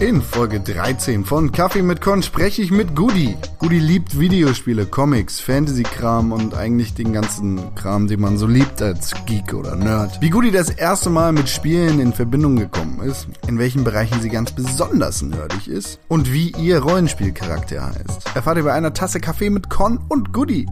In Folge 13 von Kaffee mit Con spreche ich mit Goody. Goody liebt Videospiele, Comics, Fantasy-Kram und eigentlich den ganzen Kram, den man so liebt als Geek oder Nerd. Wie Goody das erste Mal mit Spielen in Verbindung gekommen ist, in welchen Bereichen sie ganz besonders nerdig ist und wie ihr Rollenspielcharakter heißt. Erfahrt ihr bei einer Tasse Kaffee mit Con und Goody.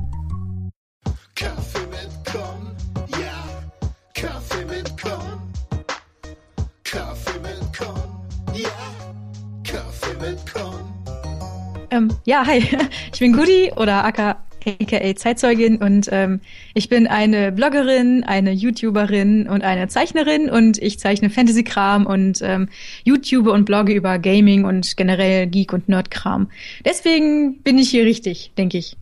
Ja, hi, ich bin Goody oder aka, aka Zeitzeugin und ähm, ich bin eine Bloggerin, eine YouTuberin und eine Zeichnerin und ich zeichne Fantasy-Kram und ähm, YouTube und blogge über Gaming und generell Geek- und Nerd-Kram. Deswegen bin ich hier richtig, denke ich.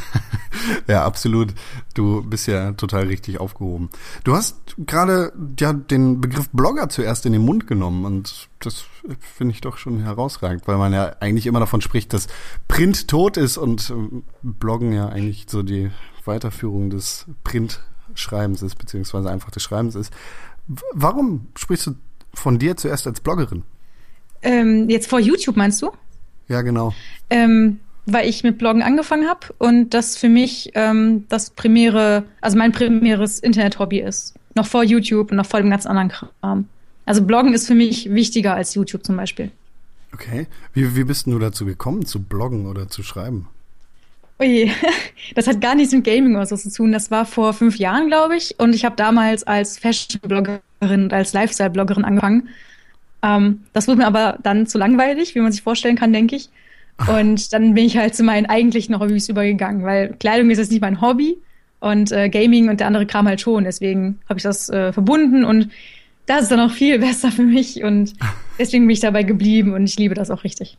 Ja, absolut. Du bist ja total richtig aufgehoben. Du hast gerade ja den Begriff Blogger zuerst in den Mund genommen und das finde ich doch schon herausragend, weil man ja eigentlich immer davon spricht, dass Print tot ist und ähm, Bloggen ja eigentlich so die Weiterführung des Printschreibens ist, beziehungsweise einfach des Schreibens ist. Warum sprichst du von dir zuerst als Bloggerin? Ähm, jetzt vor YouTube meinst du? Ja, genau. Ähm, weil ich mit Bloggen angefangen habe und das für mich ähm, das primäre, also mein primäres Internet-Hobby ist. Noch vor YouTube und noch vor dem ganz anderen Kram. Also Bloggen ist für mich wichtiger als YouTube zum Beispiel. Okay. Wie, wie bist du dazu gekommen, zu bloggen oder zu schreiben? Ui, das hat gar nichts mit Gaming oder so zu tun. Das war vor fünf Jahren, glaube ich. Und ich habe damals als Fashion-Bloggerin und als Lifestyle-Bloggerin angefangen. Ähm, das wurde mir aber dann zu langweilig, wie man sich vorstellen kann, denke ich. Und dann bin ich halt zu meinen eigentlichen Hobbys übergegangen, weil Kleidung ist jetzt nicht mein Hobby und äh, Gaming und der andere Kram halt schon. Deswegen habe ich das äh, verbunden und das ist dann auch viel besser für mich und deswegen bin ich dabei geblieben und ich liebe das auch richtig.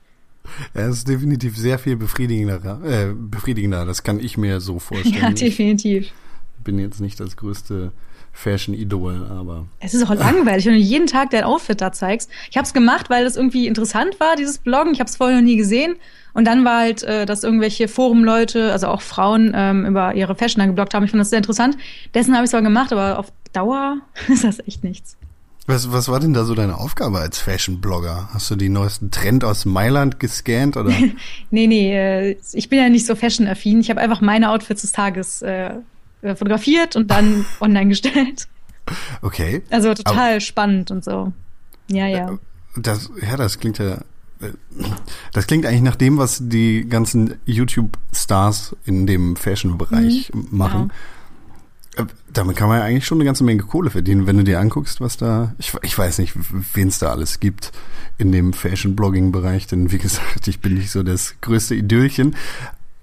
Ja, es ist definitiv sehr viel befriedigender, äh, befriedigender. Das kann ich mir so vorstellen. Ja, definitiv. Ich bin jetzt nicht das größte Fashion-Idol, aber Es ist auch langweilig, wenn du jeden Tag dein Outfit da zeigst. Ich habe es gemacht, weil das irgendwie interessant war, dieses Bloggen. Ich habe es vorher noch nie gesehen. Und dann war halt, äh, dass irgendwelche Forum-Leute, also auch Frauen, ähm, über ihre Fashion dann gebloggt haben. Ich fand das sehr interessant. Dessen habe ich zwar gemacht, aber auf Dauer ist das echt nichts. was, was war denn da so deine Aufgabe als Fashion-Blogger? Hast du die neuesten Trend aus Mailand gescannt oder? Nee, nee, äh, ich bin ja nicht so fashion-affin. Ich habe einfach meine Outfits des Tages äh, fotografiert und dann online gestellt. Okay. Also total spannend und so. Ja, ja. Das, ja, das klingt ja, äh, das klingt eigentlich nach dem, was die ganzen YouTube-Stars in dem Fashion-Bereich machen. Äh, Damit kann man ja eigentlich schon eine ganze Menge Kohle verdienen, wenn du dir anguckst, was da, ich, ich weiß nicht, wen es da alles gibt in dem Fashion-Blogging-Bereich, denn wie gesagt, ich bin nicht so das größte Idölchen.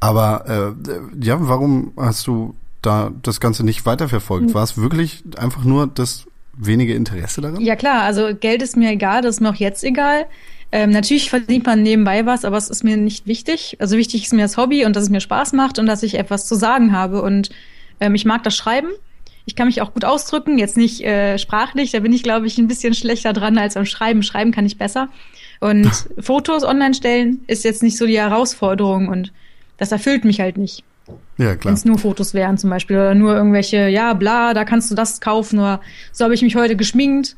Aber äh, ja, warum hast du da das Ganze nicht weiterverfolgt? War es wirklich einfach nur das wenige Interesse daran? Ja klar, also Geld ist mir egal, das ist mir auch jetzt egal. Ähm, natürlich verdient man nebenbei was, aber es ist mir nicht wichtig. Also wichtig ist mir das Hobby und dass es mir Spaß macht und dass ich etwas zu sagen habe. Und ähm, ich mag das Schreiben. Ich kann mich auch gut ausdrücken, jetzt nicht äh, sprachlich, da bin ich, glaube ich, ein bisschen schlechter dran als am Schreiben. Schreiben kann ich besser. Und Fotos online stellen ist jetzt nicht so die Herausforderung und das erfüllt mich halt nicht. Ja, klar. Wenn es nur Fotos wären zum Beispiel oder nur irgendwelche, ja, bla, da kannst du das kaufen oder so habe ich mich heute geschminkt.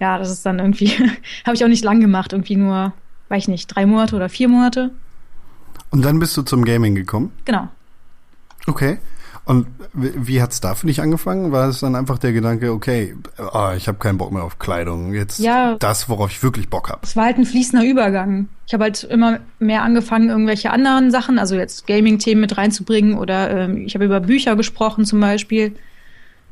Ja, das ist dann irgendwie, habe ich auch nicht lang gemacht, irgendwie nur, weiß ich nicht, drei Monate oder vier Monate. Und dann bist du zum Gaming gekommen? Genau. Okay. Und wie hat's da für dich angefangen? War es dann einfach der Gedanke, okay, ah, ich habe keinen Bock mehr auf Kleidung, jetzt Ja. das, worauf ich wirklich Bock habe. Es war halt ein fließender Übergang. Ich habe halt immer mehr angefangen, irgendwelche anderen Sachen, also jetzt Gaming-Themen mit reinzubringen oder ähm, ich habe über Bücher gesprochen zum Beispiel.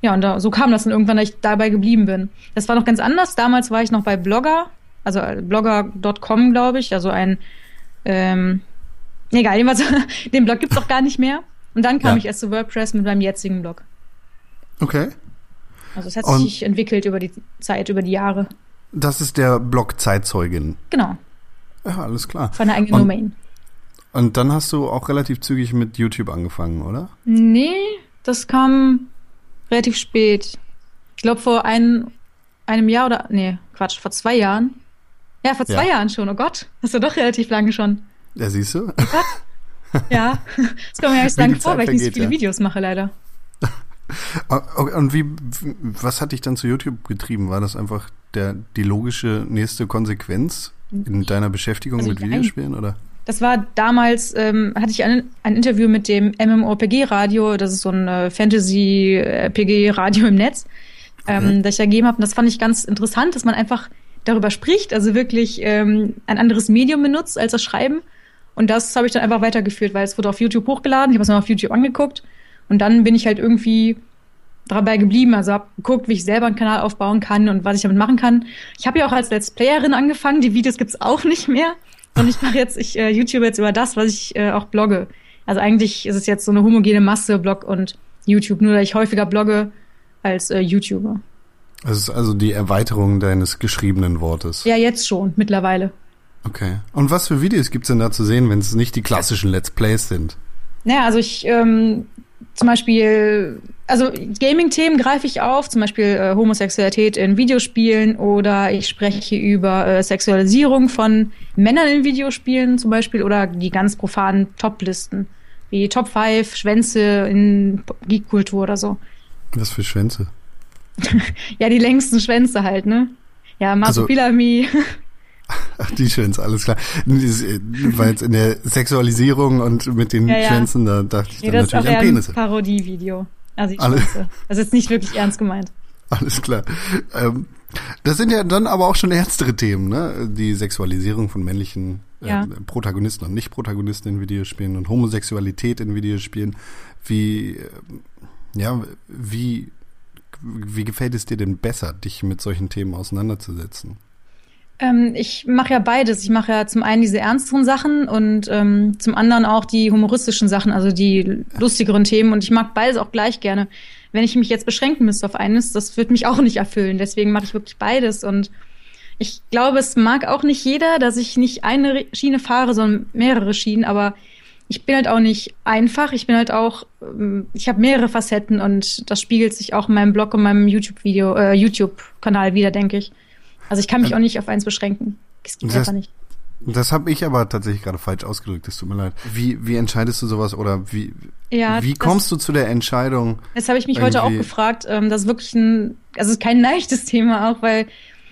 Ja, und da, so kam das dann irgendwann, dass ich dabei geblieben bin. Das war noch ganz anders. Damals war ich noch bei Blogger, also äh, blogger.com, glaube ich, also ein, ähm, egal, jedenfalls, den Blog gibt's auch gar nicht mehr. Und dann kam Ja. ich erst zu WordPress mit meinem jetzigen Blog. Okay. Also es hat Und- sich entwickelt über die Zeit, über die Jahre. Das ist der Blog Zeitzeugin. Genau, Ja, alles klar. von der eigenen Und- Domain. Und dann hast du auch relativ zügig mit YouTube angefangen, oder? Nee, das kam relativ spät. Ich glaube vor ein, einem Jahr oder nee, Quatsch, vor zwei Jahren. Ja, vor zwei Ja. Jahren schon. Oh Gott, das ist ja doch relativ lange schon. Ja, siehst du? Ja, das kommt mir lange die vor, weil ich nicht so viele ja. Videos mache, leider. Und wie, was hat dich dann zu YouTube getrieben? War das einfach der, die logische nächste Konsequenz? in deiner Beschäftigung Also mit Videospielen, oder? Das war damals, ähm, hatte ich ein, ein Interview mit dem MMORPG-Radio, das ist so ein äh, Fantasy-RPG-Radio im Netz, ähm, das ich da gegeben habe. Und das fand ich ganz interessant, dass man einfach darüber spricht, also wirklich ähm, ein anderes Medium benutzt als das Schreiben. Und das habe ich dann einfach weitergeführt, weil es wurde auf YouTube hochgeladen, ich habe es mir auf YouTube angeguckt und dann bin ich halt irgendwie dabei geblieben, also habe geguckt, wie ich selber einen Kanal aufbauen kann und was ich damit machen kann. Ich habe ja auch als Let's Playerin angefangen, die Videos gibt's auch nicht mehr. Und ich mache jetzt, ich äh, YouTube jetzt über das, was ich äh, auch blogge. Also eigentlich ist es jetzt so eine homogene Masse, Blog und YouTube, nur dass ich häufiger blogge als äh, YouTuber. Das ist also die Erweiterung deines geschriebenen Wortes. Ja, jetzt schon, mittlerweile. Okay. Und was für Videos gibt's denn da zu sehen, wenn es nicht die klassischen Let's Plays sind? Naja, also ich ähm, zum Beispiel, also Gaming-Themen greife ich auf, zum Beispiel äh, Homosexualität in Videospielen oder ich spreche über äh, Sexualisierung von Männern in Videospielen zum Beispiel oder die ganz profanen Top-Listen, wie Top 5 Schwänze in Geek-Kultur oder so. Was für Schwänze? Ja, die längsten Schwänze halt, ne? Ja, Also- Marsupilami. Ach, die Schwänze, alles klar. Äh, Weil jetzt in der Sexualisierung und mit den Ja, ja. Schwänzen, da dachte ich nee, dann das ist auch natürlich eher an ein Penisse. Parodie-Video. Also die Alle- Schwänze. Das ist jetzt nicht wirklich ernst gemeint. Alles klar. Ähm, das sind ja dann aber auch schon ernstere Themen, ne? Die Sexualisierung von männlichen äh, Ja. Protagonisten und Nicht-Protagonisten in Videospielen und Homosexualität in Videospielen. Wie, äh, ja, wie, wie gefällt es dir denn besser, dich mit solchen Themen auseinanderzusetzen? Ähm, ich mache ja beides. Ich mache ja zum einen diese ernsteren Sachen und ähm, zum anderen auch die humoristischen Sachen, also die lustigeren Themen. Und ich mag beides auch gleich gerne. Wenn ich mich jetzt beschränken müsste auf eines, das wird mich auch nicht erfüllen. Deswegen mache ich wirklich beides. Und ich glaube, es mag auch nicht jeder, dass ich nicht eine Schiene fahre, sondern mehrere Schienen. Aber ich bin halt auch nicht einfach. Ich bin halt auch, ähm, ich habe mehrere Facetten und das spiegelt sich auch in meinem Blog und meinem YouTube-Video, äh, YouTube-Kanal wieder, denke ich. Also ich kann mich Ähm, auch nicht auf eins beschränken. Das geht das- einfach nicht. Das habe ich aber tatsächlich gerade falsch ausgedrückt, es tut mir leid. Wie, wie entscheidest du sowas oder wie, Ja, wie das- kommst du zu der Entscheidung? Das habe ich mich heute auch irgendwie- gefragt. Ähm, das ist wirklich ein, also es ist kein leichtes Thema auch, weil,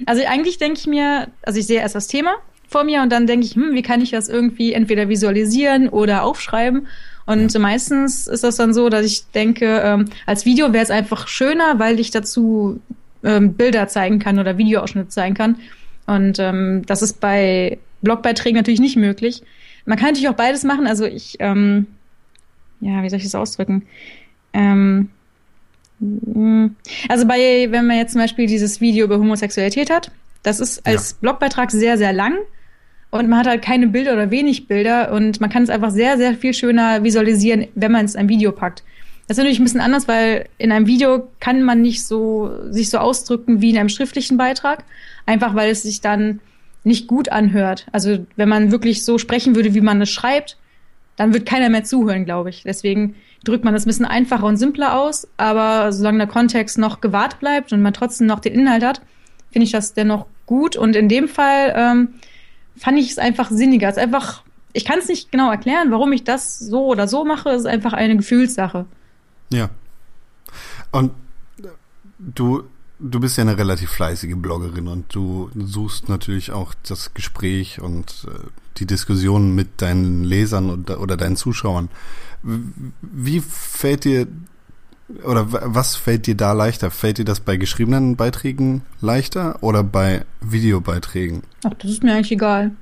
also eigentlich denke ich mir, also ich sehe erst das Thema vor mir und dann denke ich, hm, wie kann ich das irgendwie entweder visualisieren oder aufschreiben? Und meistens ist das dann so, dass ich denke, ähm, als Video wäre es einfach schöner, weil ich dazu ähm, Bilder zeigen kann oder Videoausschnitte zeigen kann. Und ähm, das ist bei Blogbeiträgen natürlich nicht möglich. Man kann natürlich auch beides machen. Also ich, ähm, ja, wie soll ich das ausdrücken? Ähm, also bei, wenn man jetzt zum Beispiel dieses Video über Homosexualität hat, das ist als Blogbeitrag sehr, sehr lang und man hat halt keine Bilder oder wenig Bilder und man kann es einfach sehr, sehr viel schöner visualisieren, wenn man es in ein Video packt. Das ist natürlich ein bisschen anders, weil in einem Video kann man nicht so sich so ausdrücken wie in einem schriftlichen Beitrag, einfach weil es sich dann nicht gut anhört. Also wenn man wirklich so sprechen würde, wie man es schreibt, dann wird keiner mehr zuhören, glaube ich. Deswegen drückt man das ein bisschen einfacher und simpler aus, aber solange der Kontext noch gewahrt bleibt und man trotzdem noch den Inhalt hat, finde ich das dennoch gut. Und in dem Fall ähm, fand ich es einfach sinniger. Es ist einfach, ich kann es nicht genau erklären, warum ich das so oder so mache. Es ist einfach eine Gefühlssache. Ja. Und du, du bist ja eine relativ fleißige Bloggerin und du suchst natürlich auch das Gespräch und äh, die Diskussion mit deinen Lesern und, oder deinen Zuschauern. Wie fällt dir oder was fällt dir da leichter? Fällt dir das bei geschriebenen Beiträgen leichter oder bei Videobeiträgen? Ach, das ist mir eigentlich egal.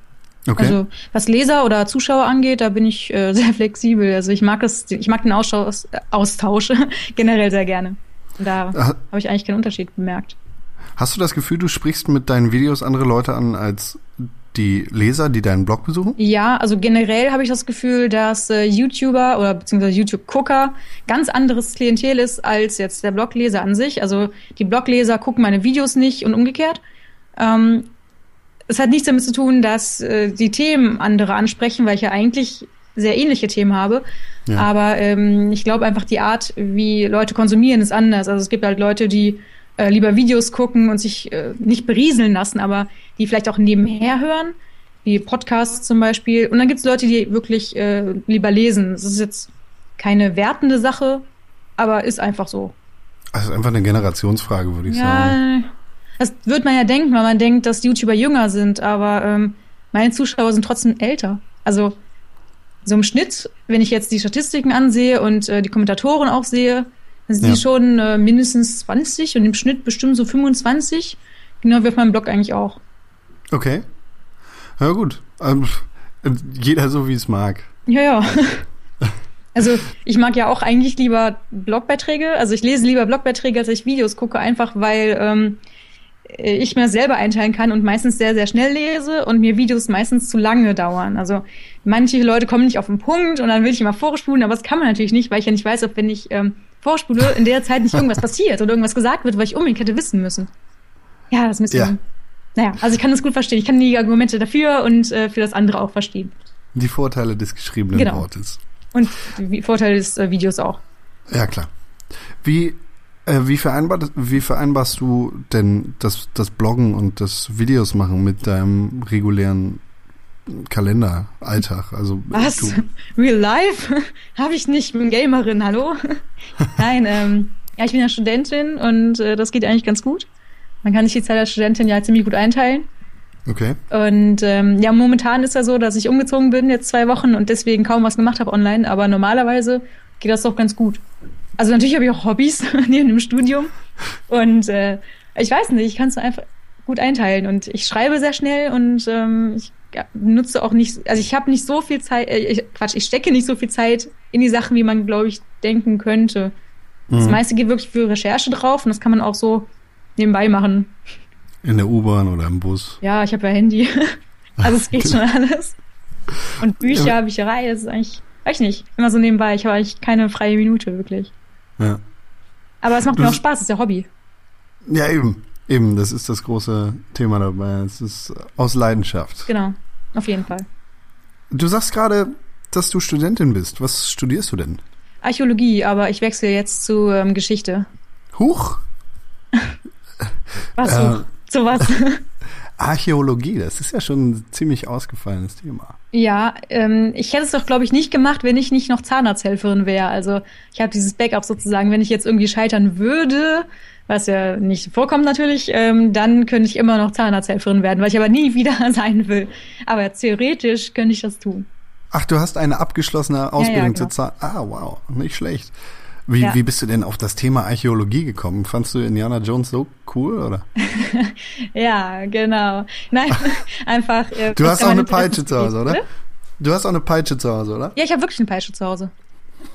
Okay. Also was Leser oder Zuschauer angeht, da bin ich äh, sehr flexibel. Also ich mag das, ich mag den Austausch, Austausch generell sehr gerne. Und da Ha- habe ich eigentlich keinen Unterschied bemerkt. Hast du das Gefühl, du sprichst mit deinen Videos andere Leute an als die Leser, die deinen Blog besuchen? Ja, also generell habe ich das Gefühl, dass äh, YouTuber oder beziehungsweise YouTube-Gucker ganz anderes Klientel ist als jetzt der Blogleser an sich. Also die Blogleser gucken meine Videos nicht und umgekehrt. Ähm, es hat nichts damit zu tun, dass äh, die Themen andere ansprechen, weil ich ja eigentlich sehr ähnliche Themen habe. Ja. Aber ähm, ich glaube einfach, die Art, wie Leute konsumieren, ist anders. Also es gibt halt Leute, die äh, lieber Videos gucken und sich äh, nicht berieseln lassen, aber die vielleicht auch nebenher hören, wie Podcasts zum Beispiel. Und dann gibt es Leute, die wirklich äh, lieber lesen. Das ist jetzt keine wertende Sache, aber ist einfach so. Also einfach eine Generationsfrage, würde ich sagen. Das wird man ja denken, weil man denkt, dass YouTuber jünger sind, aber ähm, meine Zuschauer sind trotzdem älter. Also so im Schnitt, wenn ich jetzt die Statistiken ansehe und äh, die Kommentatoren auch sehe, dann sind Ja. die schon äh, mindestens 20 und im Schnitt bestimmt so 25. Genau wie auf meinem Blog eigentlich auch. Okay. Ja, gut. Ähm, jeder so, wie es mag. Ja, ja. Also ich mag ja auch eigentlich lieber Blogbeiträge. Also ich lese lieber Blogbeiträge, als ich Videos gucke, einfach weil ähm, ich mir selber einteilen kann und meistens sehr, sehr schnell lese und mir Videos meistens zu lange dauern. Also manche Leute kommen nicht auf den Punkt und dann will ich immer vorspulen, aber das kann man natürlich nicht, weil ich ja nicht weiß, ob wenn ich ähm, vorspule, in der Zeit nicht irgendwas passiert oder irgendwas gesagt wird, weil ich unbedingt hätte wissen müssen. Ja, das bisschen. Ja. Naja, also ich kann das gut verstehen. Ich kann die Argumente dafür und äh, für das andere auch verstehen. Die Vorteile des geschriebenen Genau. Wortes. Und die Vorteile des äh, Videos auch. Ja, klar. Wie, äh, wie, vereinbart, wie vereinbarst du denn das, das Bloggen und das Videos machen mit deinem regulären Kalender, Alltag? Also Was? Du, Real Life? Habe ich nicht. Ich bin Gamerin, hallo? Nein, ähm, ja, ich bin ja Studentin und äh, das geht eigentlich ganz gut. Man kann sich die Zeit als Studentin ja ziemlich gut einteilen. okay. Und ähm, ja, momentan ist ja so, dass ich umgezogen bin, jetzt zwei Wochen und deswegen kaum was gemacht habe online, aber normalerweise geht das doch ganz gut. Also natürlich habe ich auch Hobbys neben dem Studium und äh, ich weiß nicht, ich kann es einfach gut einteilen und ich schreibe sehr schnell und ähm, ich nutze auch nicht, also ich habe nicht so viel Zeit, äh, ich, Quatsch, ich stecke nicht so viel Zeit in die Sachen, wie man, glaube ich, denken könnte. Das Mhm. meiste geht wirklich für Recherche drauf und das kann man auch so nebenbei machen. In der U-Bahn oder im Bus. Ja, ich habe ja Handy. Also es geht schon alles. Und Bücher, Ja. Bücherei, das ist eigentlich, weiß ich nicht, immer so nebenbei. Ich habe eigentlich keine freie Minute, wirklich. Ja. Aber es macht Du- mir auch Spaß, es ist ja Hobby. Ja, eben. Eben, das ist das große Thema dabei. Es ist aus Leidenschaft. Genau, auf jeden Fall. Du sagst gerade, dass du Studentin bist. Was studierst du denn? Archäologie, aber ich wechsle jetzt zu ähm, Geschichte. Huch, Was Äh. so? Zu was? Archäologie, das ist ja schon ein ziemlich ausgefallenes Thema. ja, ähm, ich hätte es doch, glaube ich, nicht gemacht, wenn ich nicht noch Zahnarzthelferin wäre. Also ich habe dieses Backup sozusagen, wenn ich jetzt irgendwie scheitern würde, was ja nicht vorkommt natürlich, ähm, dann könnte ich immer noch Zahnarzthelferin werden, weil ich aber nie wieder sein will. Aber theoretisch könnte ich das tun. Ach, du hast eine abgeschlossene Ausbildung genau. zur Zahl. Ah, wow, nicht schlecht. Wie, Ja. wie bist du denn auf das Thema Archäologie gekommen? Fandst du Indiana Jones so cool, oder? Ja, genau. Nein, einfach. Äh, Du hast auch eine Peitsche zu Hause, oder? Du hast auch eine Peitsche zu Hause, oder? Ja, ich habe wirklich eine Peitsche zu Hause.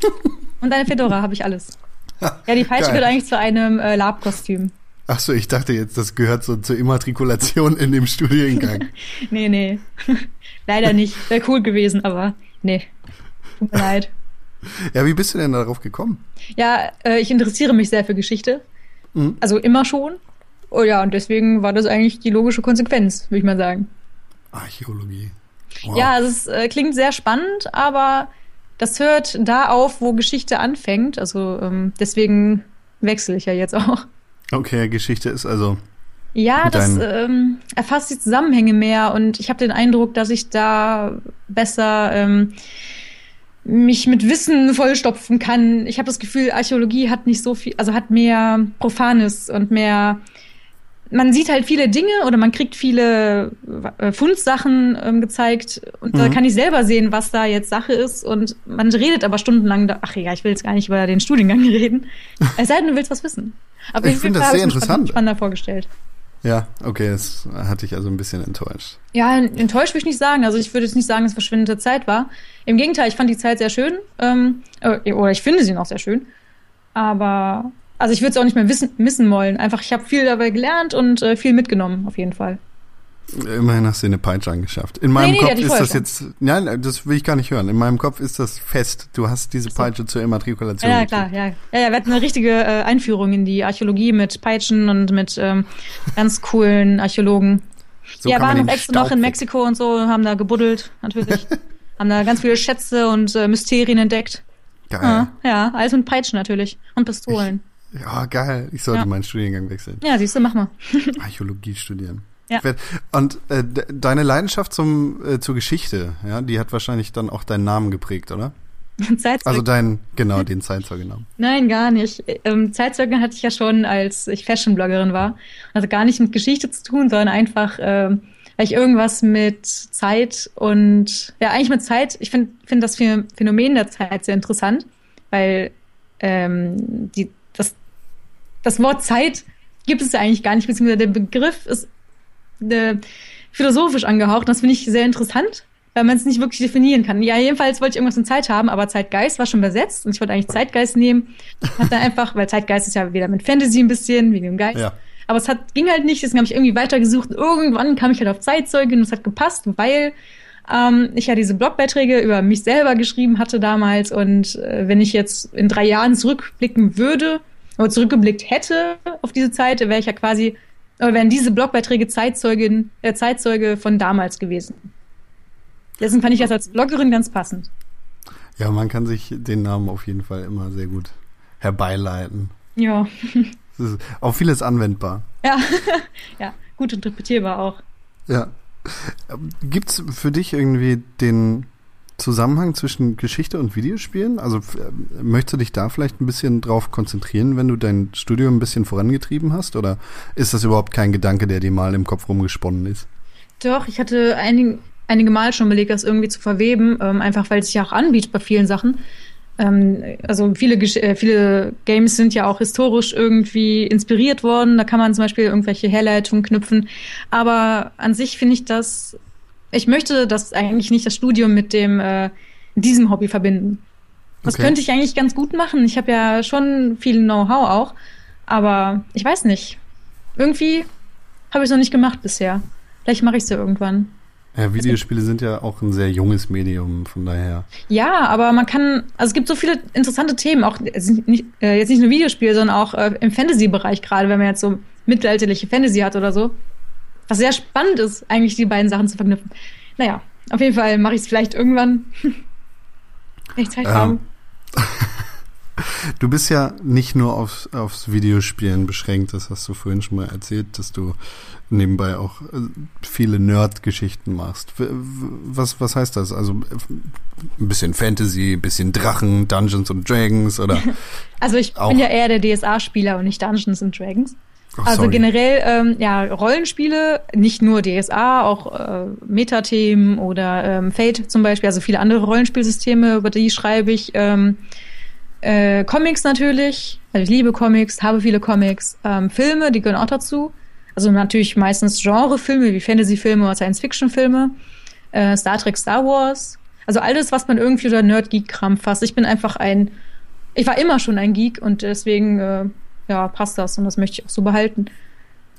Und eine Fedora habe ich alles. Ja, die Peitsche gehört eigentlich zu einem äh, Labkostüm. Ach so, ich dachte jetzt, das gehört so zur Immatrikulation in dem Studiengang. Nee, nee. Leider nicht. Wäre cool gewesen, aber nee. Tut mir leid. Ja, wie bist du denn darauf gekommen? Ja, äh, ich interessiere mich sehr für Geschichte. Mhm. Also immer schon. Oh ja, und deswegen war das eigentlich die logische Konsequenz, würde ich mal sagen. Archäologie. Wow. Ja, also es äh, klingt sehr spannend, aber das hört da auf, wo Geschichte anfängt. Also ähm, deswegen wechsle ich ja jetzt auch. Okay, Geschichte ist also. Ja, das ähm, erfasst die Zusammenhänge mehr und ich habe den Eindruck, dass ich da besser ähm, mich mit Wissen vollstopfen kann. Ich habe das Gefühl, Archäologie hat nicht so viel, also hat mehr Profanes und mehr. Man sieht halt viele Dinge oder man kriegt viele äh, Fundsachen ähm, gezeigt und da Mhm. kann ich selber sehen, was da jetzt Sache ist und man redet aber stundenlang, da, ach ja, ich will jetzt gar nicht über den Studiengang reden. Es sei denn, du willst was wissen. Aber Ich finde das sehr interessant. spannender vorgestellt. Ja, okay, das hatte ich also ein bisschen enttäuscht. Ja, enttäuscht würde ich nicht sagen. Also ich würde jetzt nicht sagen, dass es verschwindende Zeit war. Im Gegenteil, ich fand die Zeit sehr schön. Ähm, äh, oder ich finde sie noch sehr schön. Aber also ich würde es auch nicht mehr wissen, missen wollen. Einfach, ich habe viel dabei gelernt und äh, viel mitgenommen, auf jeden Fall. Immerhin hast du eine Peitsche angeschafft. In meinem nee, die Kopf ich ist das jetzt. Nein, das will ich gar nicht hören. In meinem Kopf ist das fest. Du hast diese Peitsche zur Immatrikulation. Ja, klar, ja. Ja, ja, wir hatten eine richtige äh, Einführung in die Archäologie mit Peitschen und mit ähm, ganz coolen Archäologen. So ja, waren noch extra Staub noch in Mexiko und so, haben da gebuddelt, natürlich. haben da ganz viele Schätze und äh, Mysterien entdeckt. Geil. Ja, ja, alles mit Peitschen natürlich. Und Pistolen. Ja, geil. Ich sollte Ja. meinen Studiengang wechseln. Ja, siehst du, mach mal. Archäologie studieren. Ja. Und äh, de deine Leidenschaft zum, äh, zur Geschichte, ja, die hat wahrscheinlich dann auch deinen Namen geprägt, oder? Zeitzeug. Also dein, genau, den Zeitzeugennamen. Nein, gar nicht. Ähm, Zeitzeugen hatte ich ja schon, als ich Fashion-Bloggerin war. Also gar nicht mit Geschichte zu tun, sondern einfach ähm, weil ich irgendwas mit Zeit und ja, eigentlich mit Zeit, ich finde find das Phänomen der Zeit sehr interessant, weil ähm, die, das, das Wort Zeit gibt es ja eigentlich gar nicht, beziehungsweise der Begriff ist äh, philosophisch angehaucht. Das finde ich sehr interessant, weil man es nicht wirklich definieren kann. Ja, jedenfalls wollte ich irgendwas in Zeit haben, aber Zeitgeist war schon besetzt und ich wollte eigentlich Zeitgeist nehmen. Hat dann einfach, weil Zeitgeist ist ja wieder mit Fantasy ein bisschen, wie dem Geist. Ja. Aber es hat, ging halt nicht, deswegen habe ich irgendwie weitergesucht. Irgendwann kam ich halt auf Zeitzeuge und es hat gepasst, weil ähm, ich ja diese Blogbeiträge über mich selber geschrieben hatte damals. Und äh, wenn ich jetzt in drei Jahren zurückblicken würde oder zurückgeblickt hätte auf diese Zeit, wäre ich ja quasi, oder wären diese Blogbeiträge Zeitzeugin, äh, Zeitzeuge von damals gewesen. Deswegen fand ich das als Bloggerin ganz passend. Ja, man kann sich den Namen auf jeden Fall immer sehr gut herbeileiten. Ja. Ist auf vieles anwendbar. Ja, ja, gut interpretierbar auch. Ja. Gibt es für dich irgendwie den Zusammenhang zwischen Geschichte und Videospielen? Also möchtest du dich da vielleicht ein bisschen drauf konzentrieren, wenn du dein Studium ein bisschen vorangetrieben hast? Oder ist das überhaupt kein Gedanke, der dir mal im Kopf rumgesponnen ist? Doch, ich hatte einige, einige Mal schon überlegt, das irgendwie zu verweben, ähm, einfach weil es sich ja auch anbietet bei vielen Sachen. Ähm, also viele, äh, viele Games sind ja auch historisch irgendwie inspiriert worden. Da kann man zum Beispiel irgendwelche Herleitungen knüpfen. Aber an sich finde ich das, ich möchte das eigentlich nicht das Studium mit dem äh, diesem Hobby verbinden. Das okay. könnte ich eigentlich ganz gut machen. Ich habe ja schon viel Know-how auch. Aber ich weiß nicht. Irgendwie habe ich es noch nicht gemacht bisher. Vielleicht mache ich es ja irgendwann. Ja, Videospiele sind ja auch ein sehr junges Medium, von daher. Ja, aber man kann, also es gibt so viele interessante Themen, auch nicht, äh, jetzt nicht nur Videospiele, sondern auch äh, im Fantasy-Bereich gerade, wenn man jetzt so mittelalterliche Fantasy hat oder so. Was sehr spannend ist, eigentlich die beiden Sachen zu verknüpfen. Naja, auf jeden Fall mache ich es vielleicht irgendwann. Wenn ich Zeit habe. Ähm. Du bist ja nicht nur aufs, aufs Videospielen beschränkt, das hast du vorhin schon mal erzählt, dass du nebenbei auch äh, viele Nerd-Geschichten machst. Was, was heißt das? Also ein bisschen Fantasy, ein bisschen Drachen, Dungeons and Dragons oder? Also ich bin ja eher der DSA-Spieler und nicht Dungeons and Dragons. Oh, also generell, ähm, ja, Rollenspiele, nicht nur DSA, auch äh, Metathemen oder ähm, Fate zum Beispiel, also viele andere Rollenspielsysteme, über die schreibe ich. Ähm, äh, Comics natürlich, also ich liebe Comics, habe viele Comics. Ähm, Filme, die gehören auch dazu. Also natürlich meistens Genrefilme wie Fantasy-Filme oder Science-Fiction-Filme. Äh, Star Trek, Star Wars. Also alles, was man irgendwie unter Nerd-Geek-Kram fasst. Ich bin einfach ein, ich war immer schon ein Geek und deswegen, äh, ja, passt das und das möchte ich auch so behalten.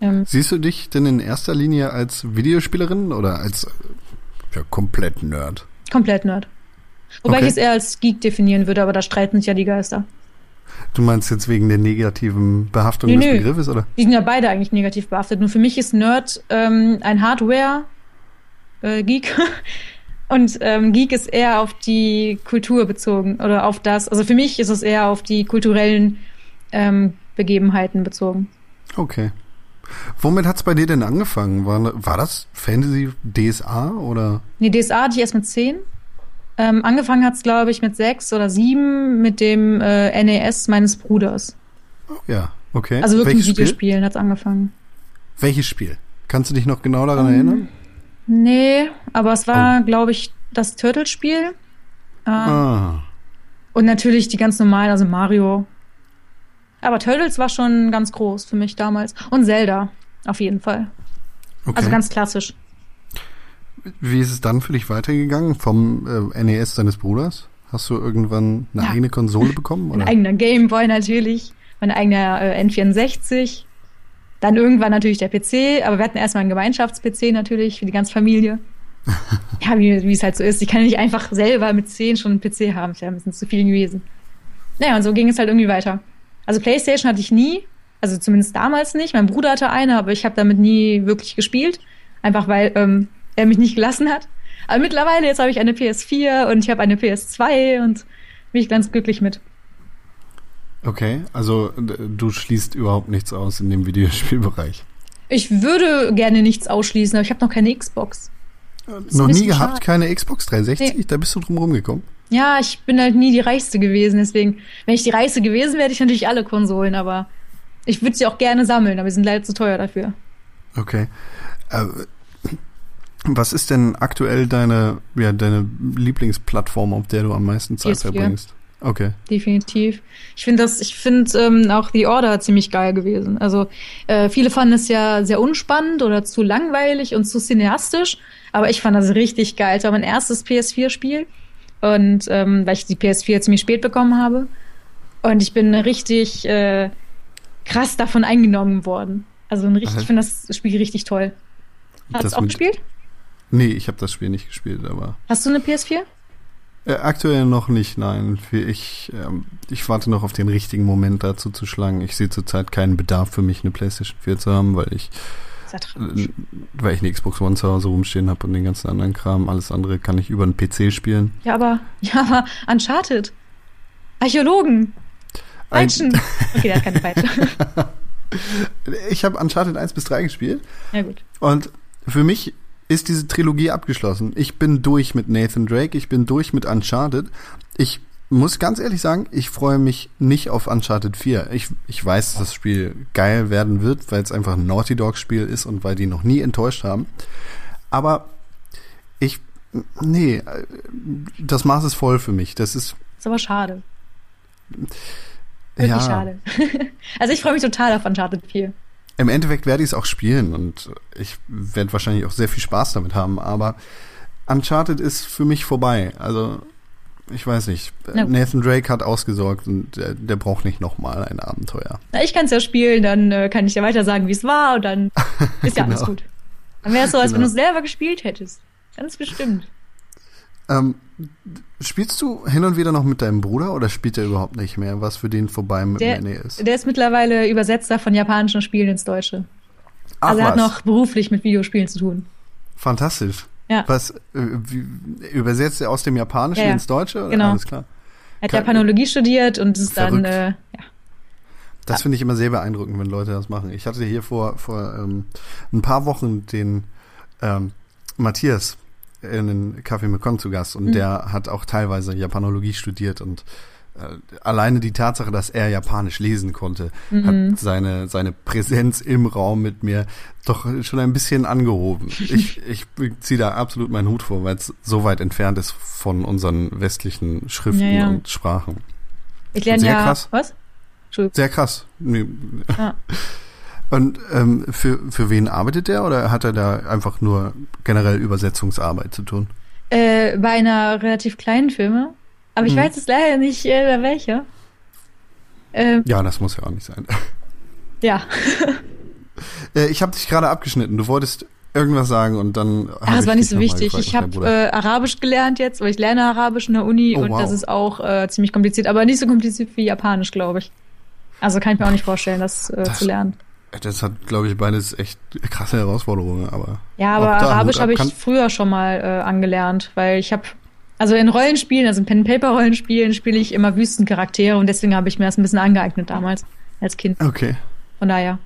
Ähm, Siehst du dich denn in erster Linie als Videospielerin oder als ja, komplett Nerd? Komplett Nerd. Wobei okay. ich es eher als Geek definieren würde, aber da streiten sich ja die Geister. Du meinst jetzt wegen der negativen Behaftung nee, des nö. Begriffes, oder? Die sind ja beide eigentlich negativ behaftet. Nur für mich ist Nerd ähm, ein Hardware-Geek. Äh, Und ähm, Geek ist eher auf die Kultur bezogen oder auf das. Also für mich ist es eher auf die kulturellen ähm, Begebenheiten bezogen. Okay. Womit hat's bei dir denn angefangen? War, war das Fantasy DSA oder? Nee, DSA hatte ich erst mit zehn. Ähm, angefangen hat's, glaube ich, mit sechs oder sieben mit dem äh, NES meines Bruders. Oh, ja, okay. Also wirklich Welches Videospielen hat's angefangen. Welches Spiel? Kannst du dich noch genau daran um, erinnern? Nee, aber es war, oh. glaube ich, das Turtle-Spiel. Ähm, ah. Und natürlich die ganz normalen, also Mario. Aber Turtles war schon ganz groß für mich damals. Und Zelda, auf jeden Fall. Okay. Also ganz klassisch. Wie ist es dann für dich weitergegangen vom äh, NES deines Bruders? Hast du irgendwann eine ja. eigene Konsole bekommen? Oder? Ein eigener Gameboy natürlich, mein eigener äh, N64. Dann irgendwann natürlich der PC, aber wir hatten erstmal einen Gemeinschafts-PC natürlich für die ganze Familie. ja, wie, es halt so ist. Ich kann nicht einfach selber mit 10 schon einen PC haben. Das wäre ein bisschen zu viel gewesen. Naja, und so ging es halt irgendwie weiter. Also Playstation hatte ich nie, also zumindest damals nicht. Mein Bruder hatte eine, aber ich habe damit nie wirklich gespielt. Einfach weil ähm, er mich nicht gelassen hat. Aber mittlerweile, jetzt habe ich eine PS4 und ich habe eine PS2 und bin ich ganz glücklich mit. Okay, also du schließt überhaupt nichts aus in dem Videospielbereich. Ich würde gerne nichts ausschließen, aber ich habe noch keine Xbox. Noch nie gehabt, schade. keine Xbox 360? Nee. Da bist du drum rumgekommen? Ja, ich bin halt nie die Reichste gewesen, deswegen, wenn ich die Reichste gewesen wäre, hätte ich natürlich alle Konsolen, aber ich würde sie auch gerne sammeln, aber sie sind leider zu teuer dafür. Okay. Äh, Was ist denn aktuell deine, ja, deine Lieblingsplattform, auf der du am meisten Zeit PS4. verbringst? Okay. definitiv. Ich finde das, ich finde ähm, auch The Order ziemlich geil gewesen. Also äh, viele fanden es ja sehr unspannend oder zu langweilig und zu cineastisch, aber ich fand das richtig geil. Es war mein erstes PS4-Spiel und ähm, weil ich die PS4 ziemlich spät bekommen habe und ich bin richtig äh, krass davon eingenommen worden. Also ein richtig, ich finde das Spiel richtig toll. Hast du es auch mit- gespielt? Nee, ich habe das Spiel nicht gespielt, aber Hast du eine PS4? äh, aktuell noch nicht, nein. Ich, ähm, ich warte noch auf den richtigen Moment dazu zu schlagen. Ich sehe zurzeit keinen Bedarf für mich, eine PlayStation 4 zu haben, weil ich, weil ich eine Xbox One zu Hause rumstehen habe und den ganzen anderen Kram. Alles andere kann ich über einen PC spielen. Ja, aber, ja, aber Uncharted. Archäologen. Ein- Peitschen. Okay, der hat keine Peitsche. Ich habe Uncharted 1 bis 3 gespielt Ja, gut. und für mich ist diese Trilogie abgeschlossen. Ich bin durch mit Nathan Drake, ich bin durch mit Uncharted. Ich muss ganz ehrlich sagen, ich freue mich nicht auf Uncharted 4. Ich, ich weiß, dass das Spiel geil werden wird, weil es einfach ein Naughty Dog Spiel ist und weil die noch nie enttäuscht haben. Aber ich, nee, das Maß ist voll für mich. Das ist, Ist aber schade. Wirklich ja, schade. also ich freue mich total auf Uncharted 4. Im Endeffekt werde ich es auch spielen und ich werde wahrscheinlich auch sehr viel Spaß damit haben, aber Uncharted ist für mich vorbei. Also, ich weiß nicht. Na. Nathan Drake hat ausgesorgt und der, der braucht nicht nochmal ein Abenteuer. Na, ich kann es ja spielen, dann äh, kann ich dir weiter sagen, wie es war und dann ist ja alles Genau. gut. Dann wäre es so, als wenn Genau. du es selber gespielt hättest. Ganz bestimmt. Ähm, spielst du hin und wieder noch mit deinem Bruder oder spielt er überhaupt nicht mehr, was für den vorbei mit Der, mir ist? der ist mittlerweile Übersetzer von japanischen Spielen ins Deutsche. Ach also er hat was, noch beruflich mit Videospielen zu tun. fantastisch. Ja. Was, äh, wie, übersetzt er aus dem Japanischen Ja, ja. ins Deutsche? Oder? Genau. Alles klar. Er hat Kann- Japanologie studiert und ist dann, Verrückt. äh, ja. Das finde ich immer sehr beeindruckend, wenn Leute das machen. Ich hatte hier vor, vor ähm, ein paar Wochen den ähm, Matthias in den Café Mekong zu Gast und Mhm. der hat auch teilweise Japanologie studiert und alleine die Tatsache, dass er Japanisch lesen konnte, Mhm. hat seine, seine Präsenz im Raum mit mir doch schon ein bisschen angehoben. Ich, ich ziehe da absolut meinen Hut vor, weil es so weit entfernt ist von unseren westlichen Schriften Ja, ja. und Sprachen. Ich lerne Sehr ja. krass. Was? Sehr krass. Nee. Ja. Und ähm, für, für wen arbeitet der oder hat er da einfach nur generell Übersetzungsarbeit zu tun? Äh, bei einer relativ kleinen Firma. Aber ich Mhm. weiß jetzt leider nicht, äh, bei welcher. Ähm, Ja, das muss ja auch nicht sein. ja. Äh, ich habe dich gerade abgeschnitten. Du wolltest irgendwas sagen und dann. Ach, das ich war nicht so wichtig. gefragt Ich habe äh, Arabisch gelernt jetzt, weil ich lerne Arabisch in der Uni Oh, und wow. das ist auch äh, ziemlich kompliziert, aber nicht so kompliziert wie Japanisch, glaube ich. Also kann ich mir auch nicht vorstellen, das, äh, Das- zu lernen. Das hat, glaube ich, beides echt krasse Herausforderungen, aber. Ja, aber Arabisch habe ich früher schon mal äh, angelernt, weil ich habe also in Rollenspielen, also in Pen-Paper-Rollenspielen spiele ich immer Wüstencharaktere und deswegen habe ich mir das ein bisschen angeeignet damals als Kind. Okay. Von daher.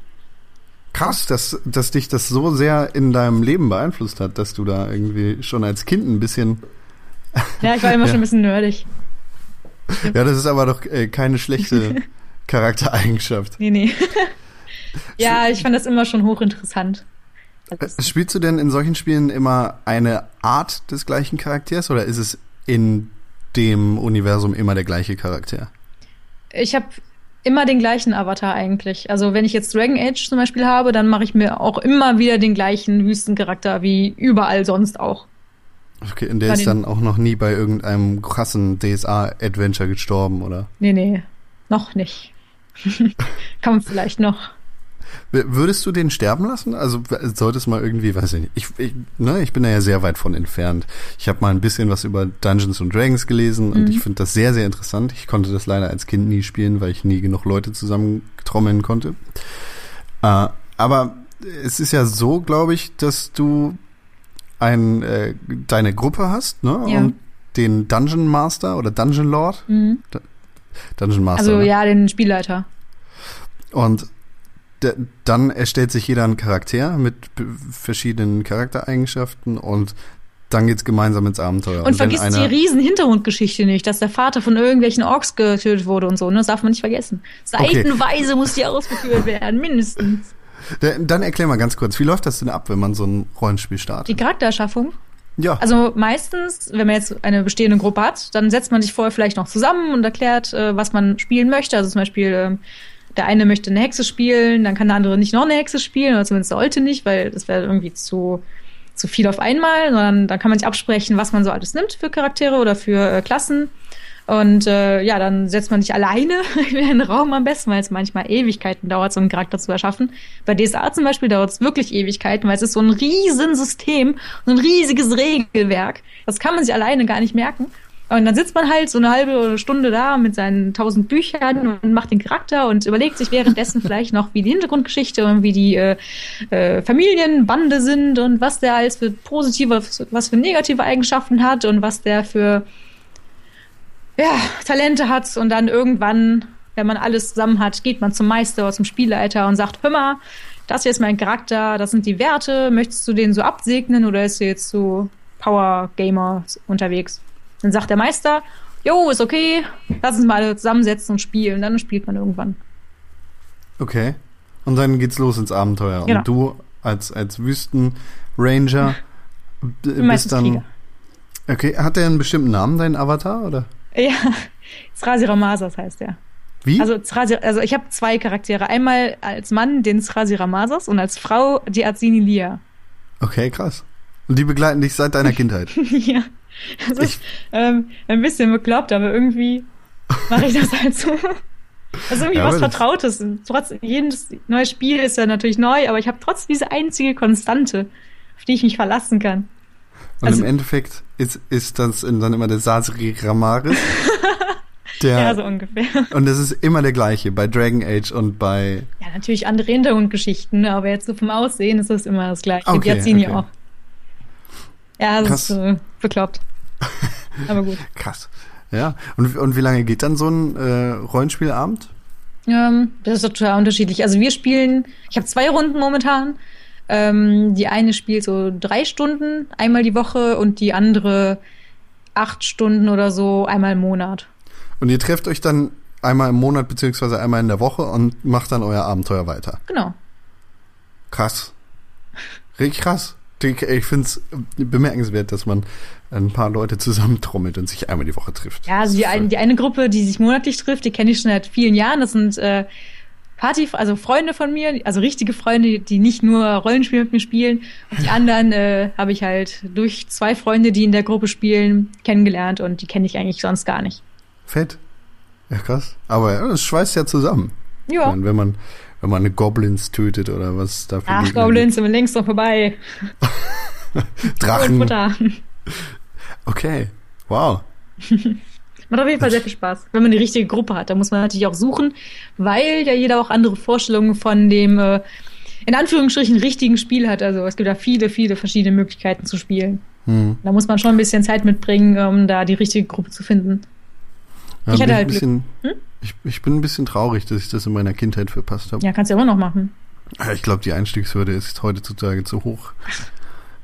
Krass, dass, dass dich das so sehr in deinem Leben beeinflusst hat, dass du da irgendwie schon als Kind ein bisschen. Ja, ich war immer Ja. schon ein bisschen nerdig. Ja, das ist aber doch äh, keine schlechte Charaktereigenschaft. Nee, nee. ja, ich fand das immer schon hochinteressant. Äh, Spielst du denn in solchen Spielen immer eine Art des gleichen Charakters oder ist es in dem Universum immer der gleiche Charakter? ich habe immer den gleichen Avatar eigentlich. Also wenn ich jetzt Dragon Age zum Beispiel habe, dann mache ich mir auch immer wieder den gleichen Wüstencharakter wie überall sonst auch. Okay, und der ist dann auch noch nie bei irgendeinem krassen DSA-Adventure gestorben, oder? Nee, nee, noch nicht. Kommt vielleicht noch. Würdest du den sterben lassen? Also sollte es mal irgendwie, weiß ich nicht. Ich, ich, ne, ich bin da ja sehr weit von entfernt. Ich habe mal ein bisschen was über Dungeons and Dragons gelesen und Mhm. ich finde das sehr, sehr interessant. Ich konnte das leider als Kind nie spielen, weil ich nie genug Leute zusammentrommeln konnte. Äh, aber es ist ja so, glaube ich, dass du ein, äh, deine Gruppe hast, ne? Ja. Und den Dungeon Master oder Dungeon Lord. Mhm. Dungeon Master. Also ne? ja, den Spielleiter. Und dann erstellt sich jeder einen Charakter mit verschiedenen Charaktereigenschaften und dann geht's gemeinsam ins Abenteuer. Und, wenn vergiss die riesen Hintergrundgeschichte nicht, dass der Vater von irgendwelchen Orks getötet wurde und so, ne? Das darf man nicht vergessen. Okay. Seitenweise muss die ausgeführt werden, mindestens. Da- Dann erklär mal ganz kurz, wie läuft das denn ab, wenn man so ein Rollenspiel Die startet? Charaktererschaffung. Ja, Also meistens, wenn man jetzt eine bestehende Gruppe hat, dann setzt man sich vorher vielleicht noch zusammen und erklärt, äh, was man spielen möchte. Also zum Beispiel, ähm, der eine möchte eine Hexe spielen, dann kann der andere nicht noch eine Hexe spielen, oder zumindest sollte nicht, weil das wäre irgendwie zu, zu viel auf einmal, sondern dann kann man sich absprechen, was man so alles nimmt für Charaktere oder für äh, Klassen. Und äh, ja, dann setzt man sich alleine in einen Raum am besten, weil es manchmal Ewigkeiten dauert, so einen Charakter zu erschaffen. Bei DSA zum Beispiel dauert es wirklich Ewigkeiten, weil es ist so ein riesen System, so ein riesiges Regelwerk. Das kann man sich alleine gar nicht merken. Und dann sitzt man halt so eine halbe Stunde da mit seinen tausend Büchern und macht den Charakter und überlegt sich währenddessen vielleicht noch, wie die Hintergrundgeschichte und wie die äh, äh, Familienbande sind und was der alles für positive, was für negative Eigenschaften hat und was der für ja, Talente hat und dann irgendwann, wenn man alles zusammen hat, geht man zum Meister oder zum Spielleiter und sagt, hör mal, das hier ist mein Charakter, das sind die Werte, möchtest du den so absegnen oder ist du jetzt so Power Gamer unterwegs? Dann sagt der Meister, jo, ist okay, lass uns mal zusammensetzen und spielen, dann spielt man irgendwann. okay. Und dann geht's los ins Abenteuer. Genau. Und du als, als Wüstenranger bist dann. Krieger. Okay, hat der einen bestimmten Namen, dein Avatar, oder? Ja, Srasi Ramazas heißt er. Wie? Also, also ich habe zwei Charaktere. Einmal als Mann den Srasi Ramazas und als Frau die Azini Lia. okay, krass. Und die begleiten dich seit deiner Kindheit. ja. Das ist ähm, ein bisschen bekloppt, aber irgendwie mache ich das halt so. Das ist irgendwie Ja, was Vertrautes. Trotz jedes neue Spiel ist ja natürlich neu, aber ich habe trotzdem diese einzige Konstante, auf die ich mich verlassen kann. Und Also- im Endeffekt ist, ist das dann immer der Sasri Ramaris. Der, Ja, so ungefähr. Und das ist immer der gleiche bei Dragon Age und bei. Ja, natürlich andere Hintergrundgeschichten, aber jetzt so vom Aussehen ist das immer das Gleiche. Okay, die Azini okay. auch. Ja, das Krass. ist äh, bekloppt. aber gut. Krass. Ja. Und, und wie lange geht dann so ein äh, Rollenspielabend? Ähm, das ist total unterschiedlich. Also wir spielen, ich habe zwei Runden momentan. Ähm, die eine spielt so drei Stunden einmal die Woche und die andere acht Stunden oder so einmal im Monat. Und ihr trefft euch dann einmal im Monat beziehungsweise einmal in der Woche und macht dann euer Abenteuer weiter. Genau. Krass. Richtig krass. Ich, finde es bemerkenswert, dass man ein paar Leute zusammentrommelt und sich einmal die Woche trifft. Ja, also die, ein, die eine Gruppe, die sich monatlich trifft, die kenne ich schon seit vielen Jahren. Das sind äh, Party, also Freunde von mir, also richtige Freunde, die nicht nur Rollenspiel mit mir spielen. Und die anderen äh, habe ich halt durch zwei Freunde, die in der Gruppe spielen, kennengelernt und die kenne ich eigentlich sonst gar nicht. Fett. Ja, krass. Aber ja, es schweißt ja zusammen. Ja. meine, wenn man, wenn man eine Goblins tötet oder was da für Ach, Gegner Goblins sind wir längst noch vorbei. Drachen. Okay. Wow. Macht auf jeden Fall sehr viel Spaß, wenn man die richtige Gruppe hat. Da muss man natürlich auch suchen, weil ja jeder auch andere Vorstellungen von dem, äh, in Anführungsstrichen, richtigen Spiel hat. Also es gibt da viele, viele verschiedene Möglichkeiten zu spielen. Hm. Da muss man schon ein bisschen Zeit mitbringen, um da die richtige Gruppe zu finden. Ja, Ich bin hatte ein halt Glück. bisschen, Hm? ich, ich bin ein bisschen traurig, dass ich das in meiner Kindheit verpasst habe. Ja, kannst du immer noch machen. Ja, Ich glaube, die Einstiegshürde ist heutzutage zu hoch.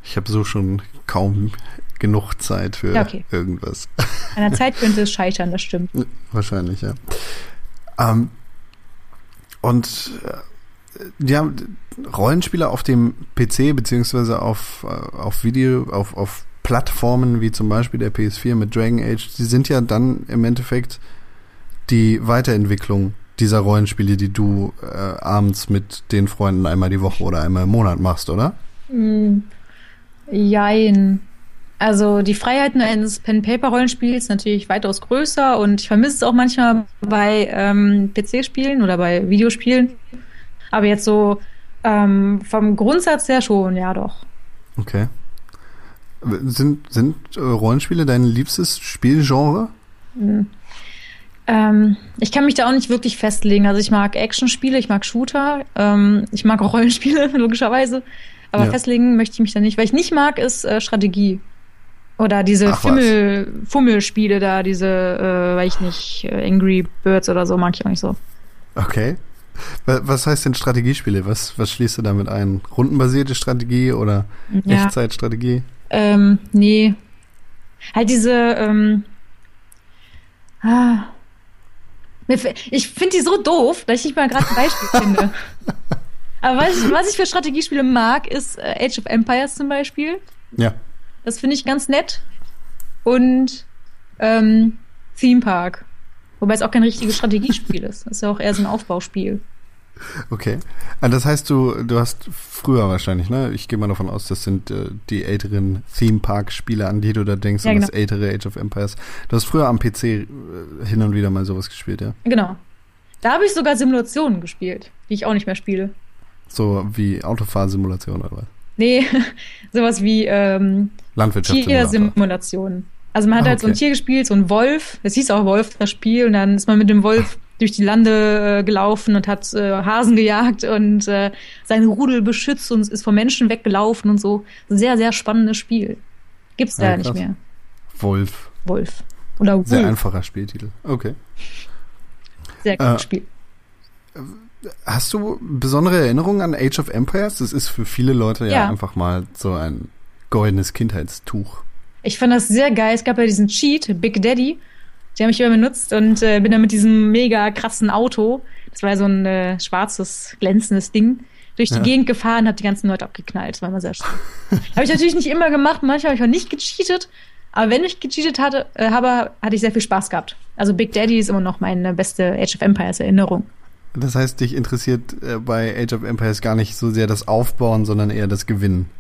Ich habe so schon kaum genug Zeit für Ja, okay. irgendwas. An der Zeit könnte es scheitern, das stimmt. Wahrscheinlich, ja. Ähm, und äh, ja, Rollenspiele auf dem PC beziehungsweise auf, äh, auf Video, auf, auf Plattformen wie zum Beispiel der PS4 mit Dragon Age, die sind ja dann im Endeffekt die Weiterentwicklung dieser Rollenspiele, die du äh, abends mit den Freunden einmal die Woche oder einmal im Monat machst, oder? Hm, jein. Also die Freiheiten eines Pen-Paper-Rollenspiels natürlich weitaus größer und ich vermisse es auch manchmal bei ähm, PC-Spielen oder bei Videospielen. Aber jetzt so ähm, vom Grundsatz her schon, ja doch. Okay. Sind, sind äh, Rollenspiele dein liebstes Spielgenre? Hm. Ähm, ich kann mich da auch nicht wirklich festlegen. Also ich mag Actionspiele, ich mag Shooter, ähm, ich mag auch Rollenspiele, logischerweise. Aber Ja. festlegen möchte ich mich da nicht. Was ich nicht mag, ist äh, Strategie. Oder diese Ach, was. Fimmel, Fummelspiele da, diese, äh, weiß ich nicht, äh, Angry Birds oder so, mag ich auch nicht so. Okay. Wa- Was heißt denn Strategiespiele? Was, was schließt du damit ein? Rundenbasierte Strategie oder Ja, Echtzeitstrategie? Ähm, nee. Halt diese, ähm, ah, ich finde die so doof, dass ich nicht mal gerade ein Beispiel finde. Aber was ich, was ich für Strategiespiele mag, ist äh, Age of Empires zum Beispiel. Ja. Das finde ich ganz nett. Und ähm, Theme Park. Wobei es auch kein richtiges Strategiespiel ist. Das ist ja auch eher so ein Aufbauspiel. Okay. Ah, Das heißt, du, du hast früher wahrscheinlich, ne? Ich gehe mal davon aus, das sind äh, die älteren Theme Park Spiele, an die du da denkst, Ja, und genau. das ältere Age of Empires. Du hast früher am PC äh, hin und wieder mal sowas gespielt, ja? Genau. Da habe ich sogar Simulationen gespielt, die ich auch nicht mehr spiele. So wie Autofahrsimulation oder was? Nee, sowas wie ähm, Landwirtschaftssimulator. Tiersimulationen. Also man hat Ah, halt so ein okay. Tier gespielt, so ein Wolf. Es hieß auch Wolf, das Spiel. Und dann ist man mit dem Wolf durch die Lande äh, gelaufen und hat äh, Hasen gejagt und äh, sein Rudel beschützt und ist von Menschen weggelaufen und so. Sehr, sehr spannendes Spiel. Gibt's da Ja, nicht mehr. Wolf. Wolf. Oder Wolf. Sehr einfacher Spieltitel. Okay. Sehr Äh, gutes Spiel. Hast du besondere Erinnerungen an Age of Empires? Das ist für viele Leute ja, Ja. einfach mal so ein goldenes Kindheitstuch. Ich fand das sehr geil. Es gab ja diesen Cheat, Big Daddy. Den habe ich immer benutzt und äh, bin dann mit diesem mega krassen Auto, das war ja so ein äh, schwarzes, glänzendes Ding, durch die Ja. Gegend gefahren, habe die ganzen Leute abgeknallt. Das war immer sehr schön. habe ich natürlich nicht immer gemacht, manchmal habe ich auch nicht gecheatet. Aber wenn ich gecheatet hatte, äh, habe, hatte ich sehr viel Spaß gehabt. Also Big Daddy ist immer noch meine beste Age of Empires Erinnerung. Das heißt, dich interessiert äh, bei Age of Empires gar nicht so sehr das Aufbauen, sondern eher das Gewinnen.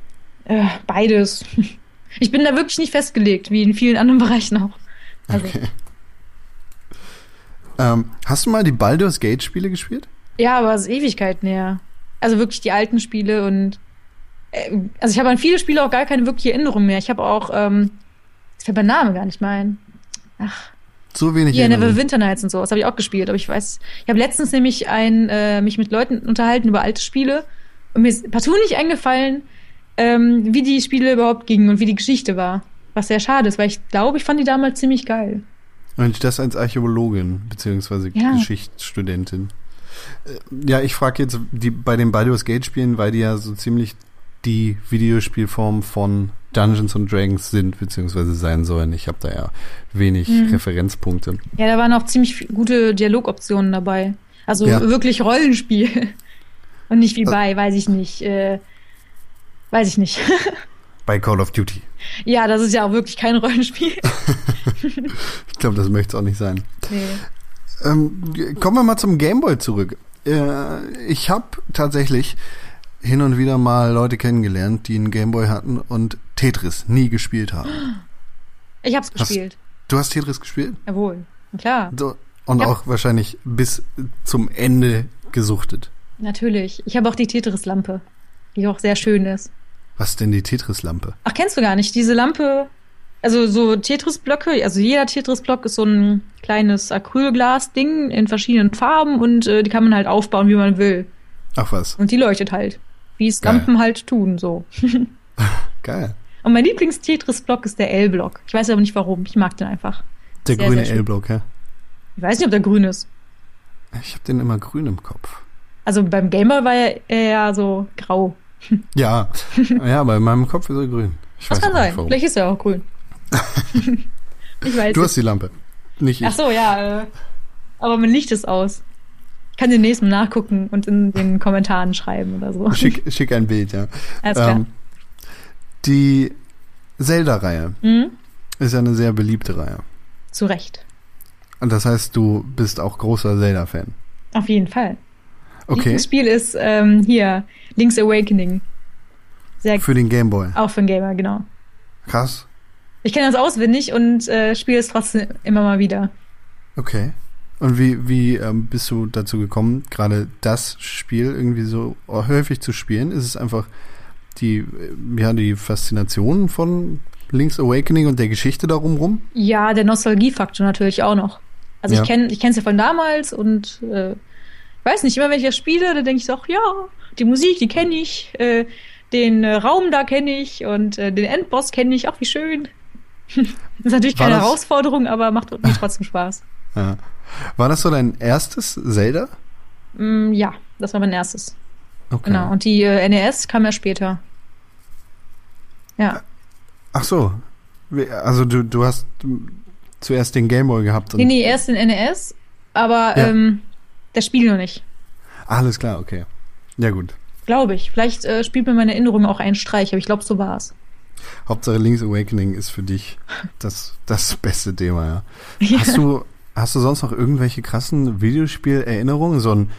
Äh, beides. Ich bin da wirklich nicht festgelegt, wie in vielen anderen Bereichen auch. Also, Okay. Ähm, hast du mal die Baldur's Gate Spiele gespielt? Ja, aber es ist Ewigkeiten her. Also wirklich die alten Spiele und äh, also ich habe an viele Spiele auch gar keine wirkliche Erinnerung mehr. Ich habe auch, ähm, jetzt fällt mein Name gar nicht mehr ein. Ach, So wenig hier Erinnerung. Neverwinter Nights und so, das habe ich auch gespielt, aber ich weiß, ich habe letztens nämlich ein, äh, mich mit Leuten unterhalten über alte Spiele und mir ist partout nicht eingefallen, ähm, wie die Spiele überhaupt gingen und wie die Geschichte war. Was sehr schade ist, weil ich glaube, ich fand die damals ziemlich geil. Und das als Archäologin beziehungsweise Ja. Geschichtsstudentin. Äh, Ja, ich frage jetzt die bei den Baldur's Gate Spielen, weil die ja so ziemlich die Videospielform von Dungeons and Dragons sind beziehungsweise sein sollen. Ich habe da ja wenig Mhm. Referenzpunkte. Ja, da waren auch ziemlich gute Dialogoptionen dabei. Also Ja. wirklich Rollenspiel. Und nicht wie Ä- bei, weiß ich nicht, äh, weiß ich nicht. Bei Call of Duty. ja, das ist ja auch wirklich kein Rollenspiel. Ich glaube, das möchte es auch nicht sein. nee. Ähm, kommen wir mal zum Gameboy zurück. Äh, ich habe tatsächlich hin und wieder mal Leute kennengelernt, die einen Gameboy hatten und Tetris nie gespielt haben. Ich hab's Hast- gespielt. Du hast Tetris gespielt? Jawohl. Klar, So, und Ja. auch wahrscheinlich bis zum Ende gesuchtet. natürlich. Ich habe auch die Tetris-Lampe, die auch sehr schön ist. Was ist denn die Tetris-Lampe? Ach, kennst du gar nicht? Diese Lampe, also so Tetris-Blöcke, also jeder Tetris-Block ist so ein kleines Acrylglas-Ding in verschiedenen Farben und äh, die kann man halt aufbauen, wie man will. Ach was, Und die leuchtet halt. Wie es. Lampen halt tun, so. geil. Und mein Lieblings-Tetris-Block ist der L-Block. Ich weiß aber nicht warum. Ich mag den einfach. Der Sehr, grüne. L-Block, ja. Ich weiß nicht, ob der grün ist. Ich habe den immer grün im Kopf. Also beim Gameboy war er eher so grau. Ja, ja, aber in meinem Kopf ist er grün. Ich Das kann sein. Vielleicht ist er auch grün. Ich weiß Du hast die Lampe, nicht ich. Ach so, ja. Äh, aber mein Licht ist aus. Ich kann den nächsten nachgucken und in den Kommentaren schreiben oder so. Schick, schick ein Bild, ja. Alles klar. Ähm, die Zelda-Reihe Mhm. ist ja eine sehr beliebte Reihe. Zu Recht. Und das heißt, du bist auch großer Zelda-Fan. Auf jeden Fall. Okay. Das Spiel ist ähm, hier Link's Awakening. Sehr Für den Gameboy. auch für einen Gamer, genau. Krass. Ich kenne das auswendig und äh, spiele es trotzdem immer mal wieder. Okay. Und wie, wie ähm, bist du dazu gekommen, gerade das Spiel irgendwie so häufig zu spielen? Ist es einfach die, äh, ja, die Faszination von Link's Awakening und der Geschichte darum rum? Ja, der Nostalgiefaktor natürlich auch noch. Also Ja. ich kenne ich kenn's ja von damals und äh, weiß nicht, immer wenn ich das spiele, dann denke ich so, ach ja, die Musik, die kenne ich, äh, den äh, Raum da kenne ich und äh, den Endboss kenne ich, auch wie schön. Das ist natürlich keine Herausforderung, aber macht mir trotzdem Spaß. Ja. War das so dein erstes Zelda? Mm, ja, das war mein erstes. Okay. Genau. Und die äh, NES kam ja später. Ja. Ach so. Also du, du hast zuerst den Gameboy gehabt und Nee, nee, erst den NES, aber Ja. ähm, das Spiel noch nicht. alles klar, okay. Ja gut. Glaube ich. Vielleicht äh, spielt mir meine Erinnerung auch einen Streich, aber ich glaube, so war es. Hauptsache Link's Awakening ist für dich das, das beste Thema, ja. ja. Hast du, hast du sonst noch irgendwelche krassen Videospielerinnerungen? So ein,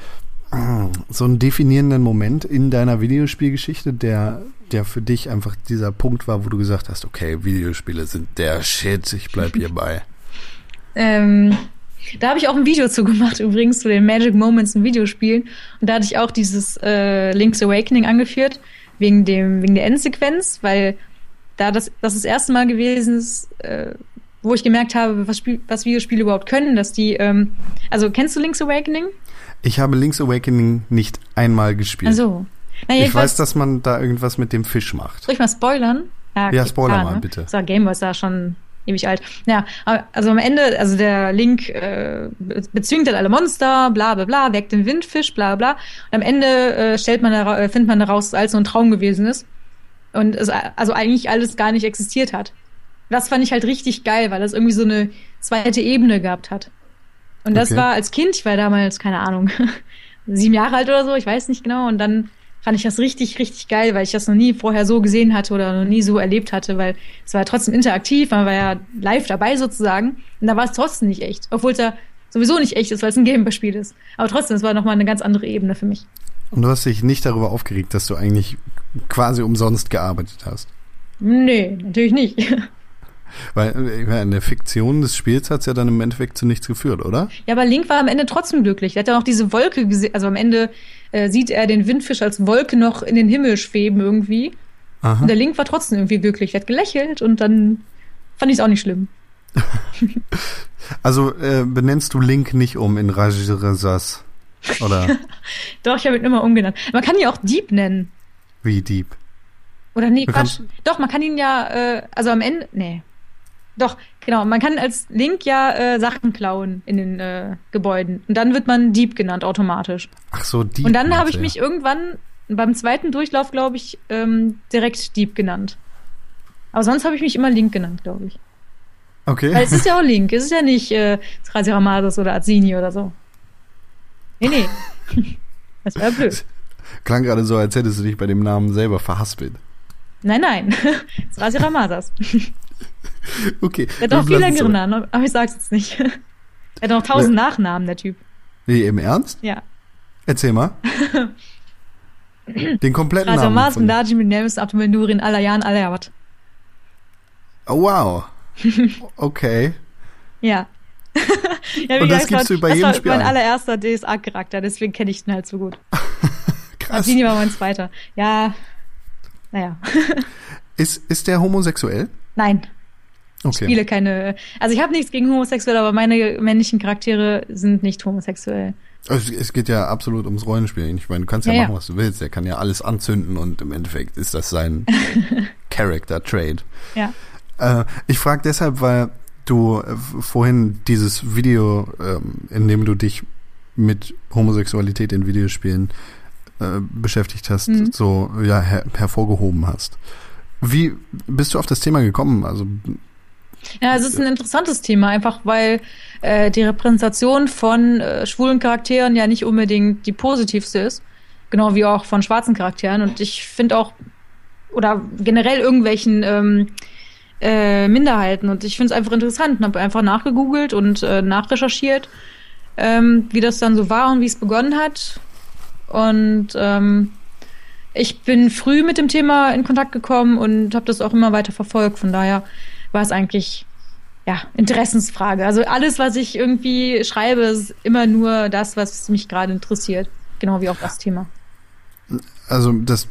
so einen definierenden Moment in deiner Videospielgeschichte, der, der für dich einfach dieser Punkt war, wo du gesagt hast, okay, Videospiele sind der Shit, ich bleib hierbei. ähm, da habe ich auch ein Video zu gemacht, übrigens, zu den Magic Moments in Videospielen. Und da hatte ich auch dieses äh, Link's Awakening angeführt, wegen, dem, wegen der Endsequenz, weil da das, das das erste Mal gewesen ist, äh, wo ich gemerkt habe, was, Spiel, was Videospiele überhaupt können, dass die, ähm, also kennst du Link's Awakening? Ich habe Link's Awakening nicht einmal gespielt. Also, naja, ich weiß, dass man da irgendwas mit dem Fisch macht. Soll ich mal spoilern? Ja, okay, ja spoiler klar, mal, ne? bitte. So, Gameboy ist da schon ewig alt. Ja, also am Ende, also der Link äh, bezwingt dann alle Monster, bla bla bla, weckt den Windfisch, bla bla. Und am Ende äh, stellt man da, äh, findet man daraus, dass alles nur ein Traum gewesen ist. Und es also eigentlich alles gar nicht existiert hat. Das fand ich halt richtig geil, weil das irgendwie so eine zweite Ebene gehabt hat. Und das okay. war als Kind, ich war damals, keine Ahnung, sieben Jahre alt oder so, ich weiß nicht genau. Und dann fand ich das richtig, richtig geil, weil ich das noch nie vorher so gesehen hatte oder noch nie so erlebt hatte, weil es war trotzdem interaktiv, man war ja live dabei sozusagen. Und da war es trotzdem nicht echt, obwohl es ja sowieso nicht echt ist, weil es ein Gameboy-Spiel ist. Aber trotzdem, es war nochmal eine ganz andere Ebene für mich. Und du hast dich nicht darüber aufgeregt, dass du eigentlich quasi umsonst gearbeitet hast? Nee, natürlich nicht. Weil äh, in der Fiktion des Spiels hat es ja dann im Endeffekt zu nichts geführt, oder? Ja, aber Link war am Ende trotzdem glücklich. Er hat ja auch diese Wolke gesehen. Also am Ende äh, sieht er den Windfisch als Wolke noch in den Himmel schweben irgendwie. Aha. Und der Link war trotzdem irgendwie glücklich. Er hat gelächelt und dann fand ich es auch nicht schlimm. also äh, benennst du Link nicht um in Rajirazas? Oder? Doch, ich habe ihn immer umgenannt. Man kann ihn auch Dieb nennen. Wie Dieb? Oder nee, Quatsch. Doch, man kann ihn ja, äh, also am Ende, nee, doch, genau. Man kann als Link ja äh, Sachen klauen in den äh, Gebäuden. Und dann wird man Dieb genannt automatisch. Ach so, Dieb. Und dann habe ich mich irgendwann beim zweiten Durchlauf, glaube ich, ähm, direkt Dieb genannt. Aber sonst habe ich mich immer Link genannt, glaube ich. Okay. Weil es ist ja auch Link. Es ist ja nicht äh, Ramadas oder Azini oder so. Nee, nee. das wäre blöd. Klang gerade so, als hättest du dich bei dem Namen selber verhaspelt. Nein, nein. Rasi Ramadas. Okay. Er hat auch viel längere Namen, aber ich sag's jetzt nicht. Er hat noch tausend ja. Nachnamen, der Typ. Nee, im Ernst? Ja. Erzähl mal. Den kompletten also, Namen. Mars mit Nemes Abdomenurin Alayan Alayawat. Oh, wow. Okay. ja. ja Und das gibst du bei jedem Spiel Das war mein allererster DSA-Charakter, deswegen kenne ich den halt so gut. Krass. Absini war mein zweiter. Ja, naja. ist, ist der homosexuell? Nein. Okay. Ich spiele keine. Also ich habe nichts gegen homosexuell, aber meine männlichen Charaktere sind nicht homosexuell. Also es geht ja absolut ums Rollenspiel. Ich meine, du kannst ja, ja machen, was du willst. Der kann ja alles anzünden und im Endeffekt ist das sein Character Trade. Ja. Äh, ich frage deshalb, weil du äh, vorhin dieses Video, ähm, in dem du dich mit Homosexualität in Videospielen äh, beschäftigt hast, mhm. so ja her hervorgehoben hast. Wie bist du auf das Thema gekommen? Also ja, es ist ein interessantes Thema, einfach weil äh, die Repräsentation von äh, schwulen Charakteren ja nicht unbedingt die positivste ist. Genau wie auch von schwarzen Charakteren. Und ich finde auch, oder generell irgendwelchen ähm, äh, Minderheiten. Und ich finde es einfach interessant und habe einfach nachgegoogelt und äh, nachrecherchiert, ähm, wie das dann so war und wie es begonnen hat. Und ähm, ich bin früh mit dem Thema in Kontakt gekommen und habe das auch immer weiter verfolgt. Von daher war es eigentlich ja, Interessensfrage. Also alles, was ich irgendwie schreibe, ist immer nur das, was mich gerade interessiert. Genau wie auch das Thema. Also das,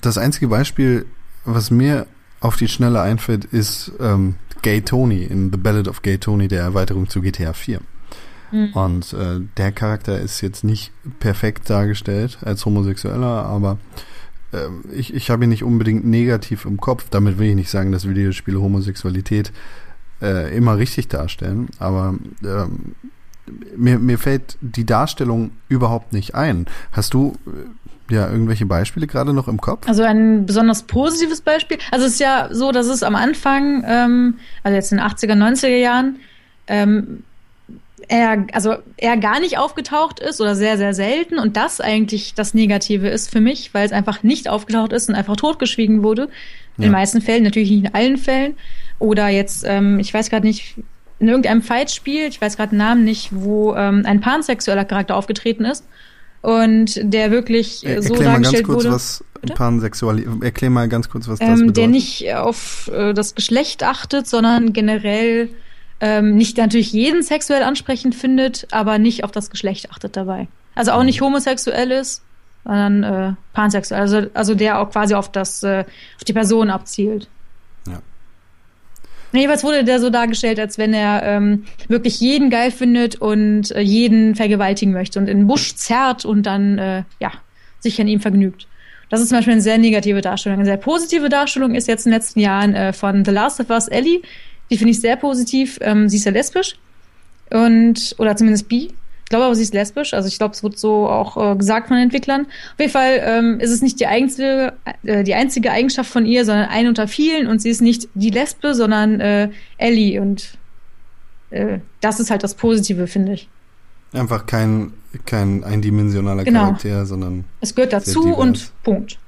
das einzige Beispiel, was mir auf die Schnelle einfällt, ist ähm, Gay Tony in The Ballad of Gay Tony, der Erweiterung zu GTA 4. Mhm. Und äh, der Charakter ist jetzt nicht perfekt dargestellt als Homosexueller, aber ähm, ich, ich habe ihn nicht unbedingt negativ im Kopf. Damit will ich nicht sagen, dass Videospiele Homosexualität äh, immer richtig darstellen, aber ähm, mir, mir fällt die Darstellung überhaupt nicht ein. Hast du äh, ja irgendwelche Beispiele gerade noch im Kopf? Also ein besonders positives Beispiel. Also es ist ja so, dass es am Anfang, ähm, also jetzt in den 80er, 90er Jahren, ähm, er, also er gar nicht aufgetaucht ist oder sehr, sehr selten und das eigentlich das Negative ist für mich, weil es einfach nicht aufgetaucht ist und einfach totgeschwiegen wurde. In Ja. den meisten Fällen, natürlich nicht in allen Fällen. Oder jetzt, ähm, ich weiß gerade nicht, in irgendeinem Fight-Spiel, ich weiß gerade den Namen nicht, wo ähm, ein pansexueller Charakter aufgetreten ist und der wirklich so Erklär mal ganz dargestellt kurz, wurde. was Bitte? Pansexualität, erklär mal ganz kurz, was das ähm, bedeutet. der nicht auf äh, das Geschlecht achtet, sondern generell ähm, nicht natürlich jeden sexuell ansprechend findet, aber nicht auf das Geschlecht achtet dabei. Also auch nicht homosexuell ist, sondern äh, pansexuell. Also, also der auch quasi auf das äh, auf die Person abzielt. Ja. Jeweils wurde der so dargestellt, als wenn er ähm, wirklich jeden geil findet und äh, jeden vergewaltigen möchte und in den Busch zerrt und dann äh, ja sich an ihm vergnügt. Das ist zum Beispiel eine sehr negative Darstellung. Eine sehr positive Darstellung ist jetzt in den letzten Jahren äh, von The Last of Us Ellie. Die finde ich sehr positiv. Ähm, sie ist ja lesbisch und oder zumindest bi. Ich glaube aber, sie ist lesbisch. Also ich glaube, es wird so auch äh, gesagt von den Entwicklern. Auf jeden Fall ähm, ist es nicht die einzige, äh, die einzige Eigenschaft von ihr, sondern eine unter vielen. Und sie ist nicht die Lesbe, sondern äh, Ellie. Und äh, das ist halt das Positive, finde ich. Einfach kein, kein eindimensionaler Genau. Charakter, sondern Es gehört dazu und Punkt.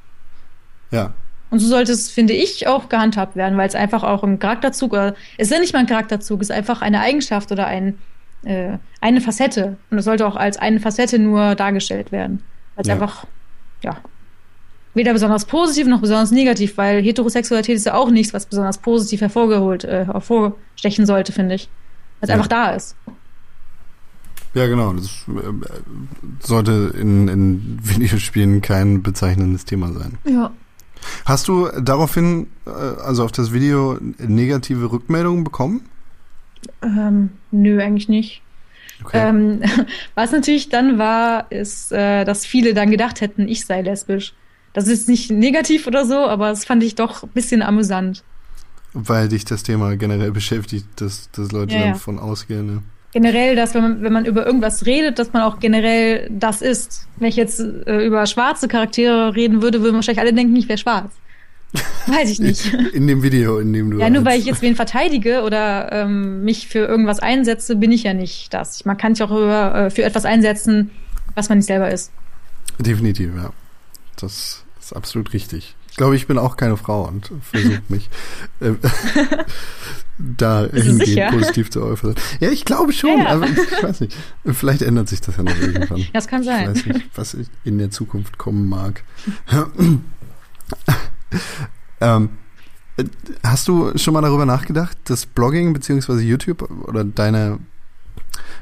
ja. Und so sollte es, finde ich, auch gehandhabt werden, weil es einfach auch ein Charakterzug oder es ist ja nicht mal ein Charakterzug, es ist einfach eine Eigenschaft oder ein, äh, eine Facette. Und es sollte auch als eine Facette nur dargestellt werden. Weil es Ja. einfach, ja, weder besonders positiv noch besonders negativ, weil Heterosexualität ist ja auch nichts, was besonders positiv hervorgeholt, äh, hervorstechen sollte, finde ich. Weil es Ja. einfach da ist. Ja, genau. Das äh, sollte in, in Videospielen kein bezeichnendes Thema sein. Ja. Hast du daraufhin, äh, also auf das Video, negative Rückmeldungen bekommen? Ähm, nö, eigentlich nicht. Okay. Ähm, was natürlich dann war, ist, äh, dass viele dann gedacht hätten, ich sei lesbisch. Das ist nicht negativ oder so, aber das fand ich doch ein bisschen amüsant. Weil dich das Thema generell beschäftigt, dass, dass Leute Ja, ja. davon ausgehen. Ne? Generell, dass wenn man, wenn man über irgendwas redet, dass man auch generell das ist. Wenn ich jetzt äh, über schwarze Charaktere reden würde, würden wahrscheinlich alle denken, ich wäre schwarz. Weiß ich nicht. In dem Video, in dem du. Ja, nur weil ich jetzt wen verteidige oder ähm, mich für irgendwas einsetze, bin ich ja nicht das. Man kann sich auch über, äh, für etwas einsetzen, was man nicht selber ist. Definitiv, ja. Das ist absolut richtig. Ich glaube, ich bin auch keine Frau und versuche mich äh, da sicher? positiv zu äußern. Ja, ich glaube schon, Ja, ja. aber ich weiß nicht. Vielleicht ändert sich das ja noch irgendwann. Das kann sein. Ich weiß nicht, was in der Zukunft kommen mag. ähm, äh, hast du schon mal darüber nachgedacht, das Blogging beziehungsweise YouTube oder deine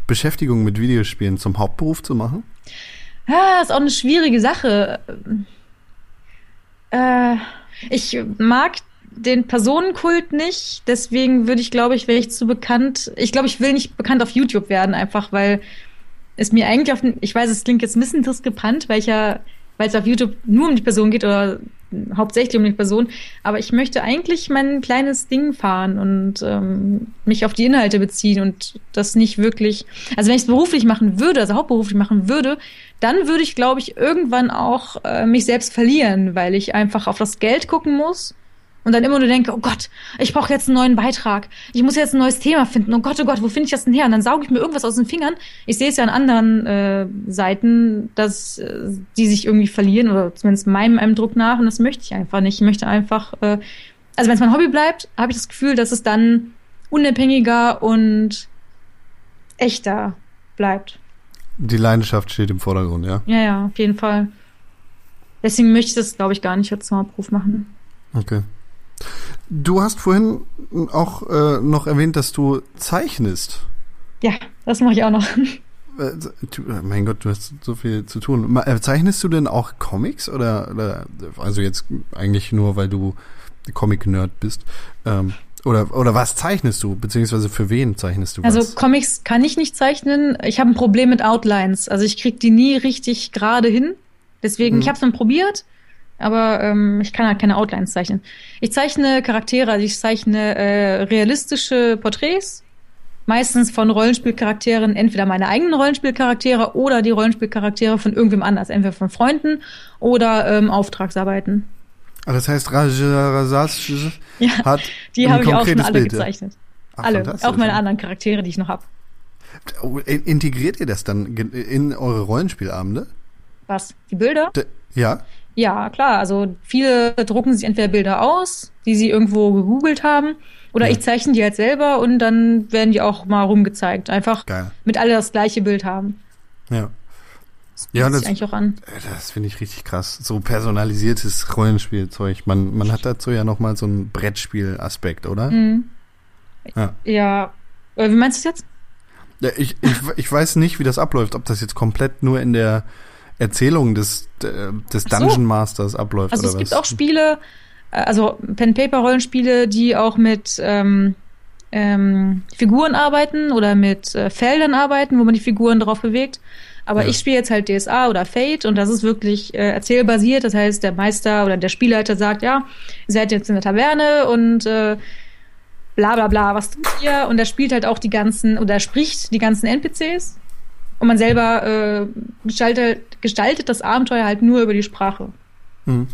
Beschäftigung mit Videospielen zum Hauptberuf zu machen? Ja, ist auch eine schwierige Sache. Äh, ich mag den Personenkult nicht, deswegen würde ich, glaube ich, wäre ich zu bekannt. Ich glaube, ich will nicht bekannt auf YouTube werden, einfach weil es mir eigentlich auf den, ich weiß, es klingt jetzt ein bisschen diskrepant, weil ich ja, weil es auf YouTube nur um die Person geht oder hauptsächlich um die Person, aber ich möchte eigentlich mein kleines Ding fahren und ähm, mich auf die Inhalte beziehen und das nicht wirklich, also wenn ich es beruflich machen würde, also hauptberuflich machen würde, dann würde ich, glaube ich, irgendwann auch äh, mich selbst verlieren, weil ich einfach auf das Geld gucken muss und dann immer nur denke, oh Gott, ich brauche jetzt einen neuen Beitrag. Ich muss jetzt ein neues Thema finden. Oh Gott, oh Gott, wo finde ich das denn her? Und dann sauge ich mir irgendwas aus den Fingern. Ich sehe es ja an anderen äh, Seiten, dass äh, die sich irgendwie verlieren oder zumindest meinem Eindruck nach. Und das möchte ich einfach nicht. Ich möchte einfach, äh, also wenn es mein Hobby bleibt, habe ich das Gefühl, dass es dann unabhängiger und echter bleibt. Die Leidenschaft steht im Vordergrund, ja. Ja, ja, auf jeden Fall. Deswegen möchte ich das, glaube ich, gar nicht als Hauptberuf machen. Okay. Du hast vorhin auch äh, noch erwähnt, dass du zeichnest. Ja, das mache ich auch noch. Äh, du- äh, mein Gott, du hast so viel zu tun. Ma- äh, Zeichnest du denn auch Comics oder, oder also jetzt eigentlich nur, weil du Comic-Nerd bist? Ähm, oder, oder was zeichnest du? Beziehungsweise für wen zeichnest du was? Also Comics kann ich nicht zeichnen. Ich habe ein Problem mit Outlines. Also ich krieg die nie richtig gerade hin. Deswegen, Mhm. ich habe es dann probiert, aber ähm, ich kann halt keine Outlines zeichnen. Ich zeichne Charaktere, also ich zeichne äh, realistische Porträts, meistens von Rollenspielcharakteren, entweder meine eigenen Rollenspielcharaktere oder die Rollenspielcharaktere von irgendwem anders, entweder von Freunden oder ähm, Auftragsarbeiten. Ah, das heißt, Raja Rasas Ja, hat die habe ich auch schon alle Bild, gezeichnet. Ach, alle, auch meine anderen Charaktere, die ich noch habe. Oh, in- Integriert ihr das dann in eure Rollenspielabende? Was? Die Bilder? D ja? Ja, klar. Also viele drucken sich entweder Bilder aus, die sie irgendwo gegoogelt haben, oder Ja. ich zeichne die halt selber und dann werden die auch mal rumgezeigt. Einfach Geil. mit alle das gleiche Bild haben. Ja. Das Ja, das- eigentlich auch an. Äh, Das finde ich richtig krass. So personalisiertes Rollenspielzeug. Man, man hat dazu ja nochmal so einen Brettspiel-Aspekt, oder? Mhm. Ja. Ja. Äh, Wie meinst du es jetzt? Ja, ich, ich, ich weiß nicht, wie das abläuft, ob das jetzt komplett nur in der Erzählung des, äh, des. Dungeon Masters abläuft Also es gibt was. auch Spiele, äh, also Pen-Paper-Rollenspiele, die auch mit ähm, ähm, Figuren arbeiten oder mit äh, Feldern arbeiten, wo man die Figuren drauf bewegt. Aber Ja. ich spiele jetzt halt DSA oder Fate und das ist wirklich äh, erzählbasiert. Das heißt, der Meister oder der Spielleiter sagt, ja, ihr seid jetzt in der Taverne und äh, bla bla bla, was tut ihr? Und er spielt halt auch die ganzen, oder er spricht die ganzen NPCs. Und man selber äh, gestaltet, gestaltet das Abenteuer halt nur über die Sprache Mhm.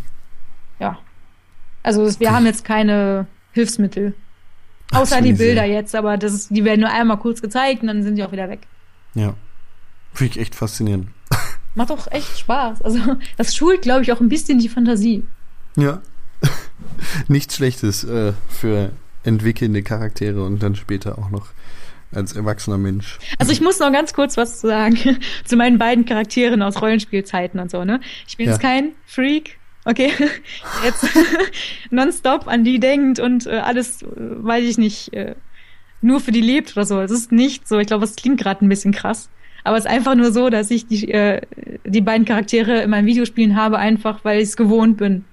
ja. Also wir haben jetzt keine Hilfsmittel. Außer Das die Bilder sehr- jetzt, aber das ist, die werden nur einmal kurz gezeigt und dann sind die auch wieder weg. Ja. Finde ich echt faszinierend. Macht doch echt Spaß. Also das schult, glaube ich, auch ein bisschen die Fantasie. Ja. Nichts Schlechtes äh, für entwickelnde Charaktere und dann später auch noch als erwachsener Mensch. Also ich muss noch ganz kurz was sagen zu meinen beiden Charakteren aus Rollenspielzeiten und so, ne? Ich bin Ja. jetzt kein Freak, okay? Jetzt nonstop an die denkt und äh, alles, äh, weiß ich nicht, äh, nur für die lebt oder so. Es ist nicht so. Ich glaube, es klingt gerade ein bisschen krass. Aber es ist einfach nur so, dass ich die, äh, die beiden Charaktere in meinen Videospielen habe, einfach weil ich es gewohnt bin.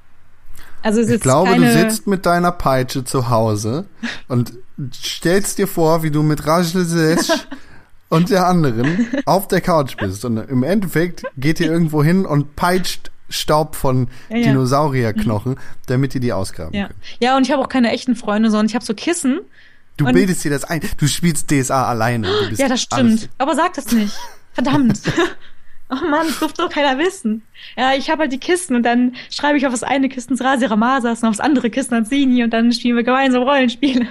Also Ich glaube, keine, du sitzt mit deiner Peitsche zu Hause und stellst dir vor, wie du mit Rajlesesh und der anderen auf der Couch bist. Und im Endeffekt geht ihr irgendwo hin und peitscht Staub von Ja, ja. Dinosaurierknochen, damit ihr die ausgraben ja. könnt. ja, und ich habe auch keine echten Freunde, sondern ich habe so Kissen. Du bildest dir das ein. Du spielst DSA alleine. Du bist Ja, das stimmt. alles- Aber sag das nicht. Verdammt. oh Mann, das durfte doch keiner wissen. Ja, ich habe halt die Kisten und dann schreibe ich auf das eine Kissen Rasira Masas und auf das andere Kissen Zini und dann spielen wir gemeinsam Rollenspiele.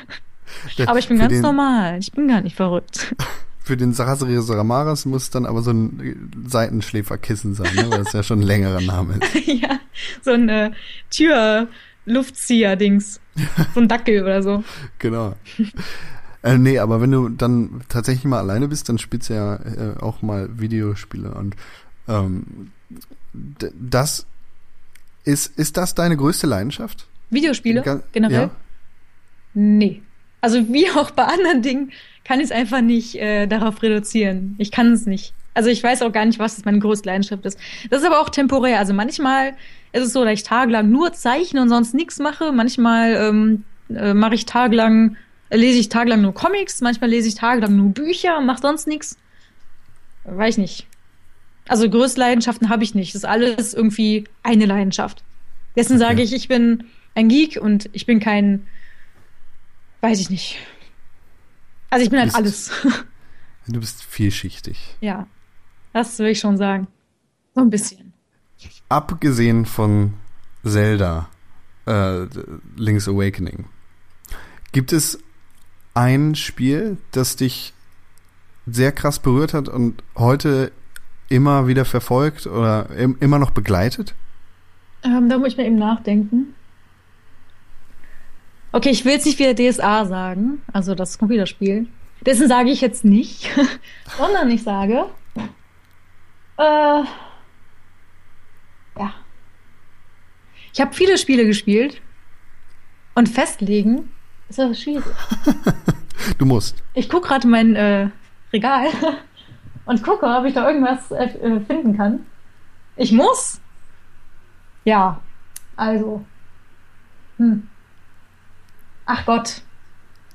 Aber ich bin ganz den, normal. Ich bin gar nicht verrückt. Für den Sarasiri Saramaras muss dann aber so ein Seitenschläferkissen sein, ne? weil das ja schon ein längerer Name ist. ja, so ein äh, Tür-Luftzieher-Dings. So ein Dackel oder so. Genau. Äh, nee, aber wenn du dann tatsächlich mal alleine bist, dann spielst du ja äh, auch mal Videospiele und ähm, das ist, ist das deine größte Leidenschaft? Videospiele Ga- generell? Ja? Nee. Also wie auch bei anderen Dingen kann ich es einfach nicht äh, darauf reduzieren. Ich kann es nicht. Also ich weiß auch gar nicht, was meine größte Leidenschaft ist. Das ist aber auch temporär. Also manchmal ist es so, dass ich tagelang nur zeichne und sonst nichts mache. Manchmal ähm, äh, mache ich tagelang, lese ich tagelang nur Comics. Manchmal lese ich tagelang nur Bücher und mache sonst nichts. Weiß ich nicht. Also größte Leidenschaften habe ich nicht. Das ist alles irgendwie eine Leidenschaft. Dessen Okay. sage ich, ich bin ein Geek und ich bin kein, weiß ich nicht. Also ich bin halt alles. Du bist vielschichtig. ja, das will ich schon sagen. So ein bisschen. Abgesehen von Zelda, äh, Link's Awakening, gibt es ein Spiel, das dich sehr krass berührt hat und heute immer wieder verfolgt oder im, immer noch begleitet? Ähm, da muss ich mal eben nachdenken. Okay, ich will jetzt nicht wieder DSA sagen, also das Computerspiel. Dessen sage ich jetzt nicht, sondern ich sage, äh, ja. Ich habe viele Spiele gespielt und festlegen ist aber schwierig. Du musst. Ich gucke gerade mein äh, Regal und gucke, ob ich da irgendwas äh, finden kann. Ich muss. Ja, also. Hm. Ach Gott.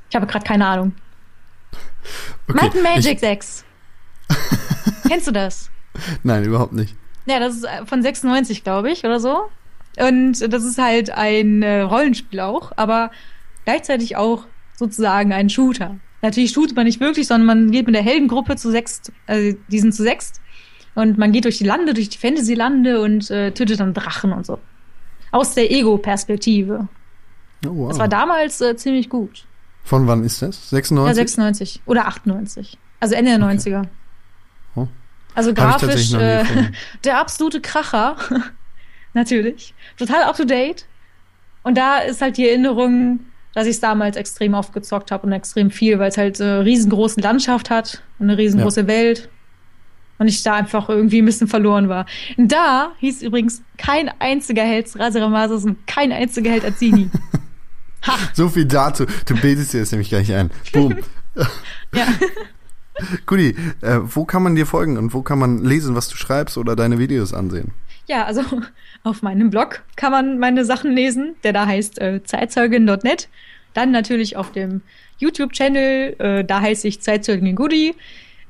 Ich habe gerade keine Ahnung. Might and Magic 6. Kennst du das? Ich, nein, überhaupt nicht. Ja, das ist äh, von 96, glaube ich, oder so. Und das ist halt ein äh, Rollenspiel auch, aber gleichzeitig auch sozusagen ein Shooter. Natürlich shootet man nicht wirklich, sondern man geht mit der Heldengruppe zu sechst, also die sind zu sechst. Und man geht durch die Lande, durch die Fantasy-Lande und äh, tötet dann Drachen und so. Aus der Ego-Perspektive. Oh, wow. Das war damals äh, ziemlich gut. Von wann ist das? Ja, 96? 96 oder 98. Also Ende der 90er. Oh. Also grafisch äh, der absolute Kracher. Natürlich. Total up to date. Und da ist halt die Erinnerung, dass ich es damals extrem oft gezockt habe und extrem viel, weil es halt eine riesengroße Landschaft hat und eine riesengroße Welt. Und ich da einfach irgendwie ein bisschen verloren war. Und da hieß übrigens kein einziger Held Raseramasas und kein einziger Held Azini. So viel dazu. Du bildest dir das nämlich gleich ein. Boom. ja. Guti, äh, wo kann man dir folgen und wo kann man lesen, was du schreibst oder deine Videos ansehen? Ja, also auf meinem Blog kann man meine Sachen lesen, der da heißt äh, zeitzeugin.net. Dann natürlich auf dem YouTube-Channel, äh, da heiße ich Zeitzeugin Goodie.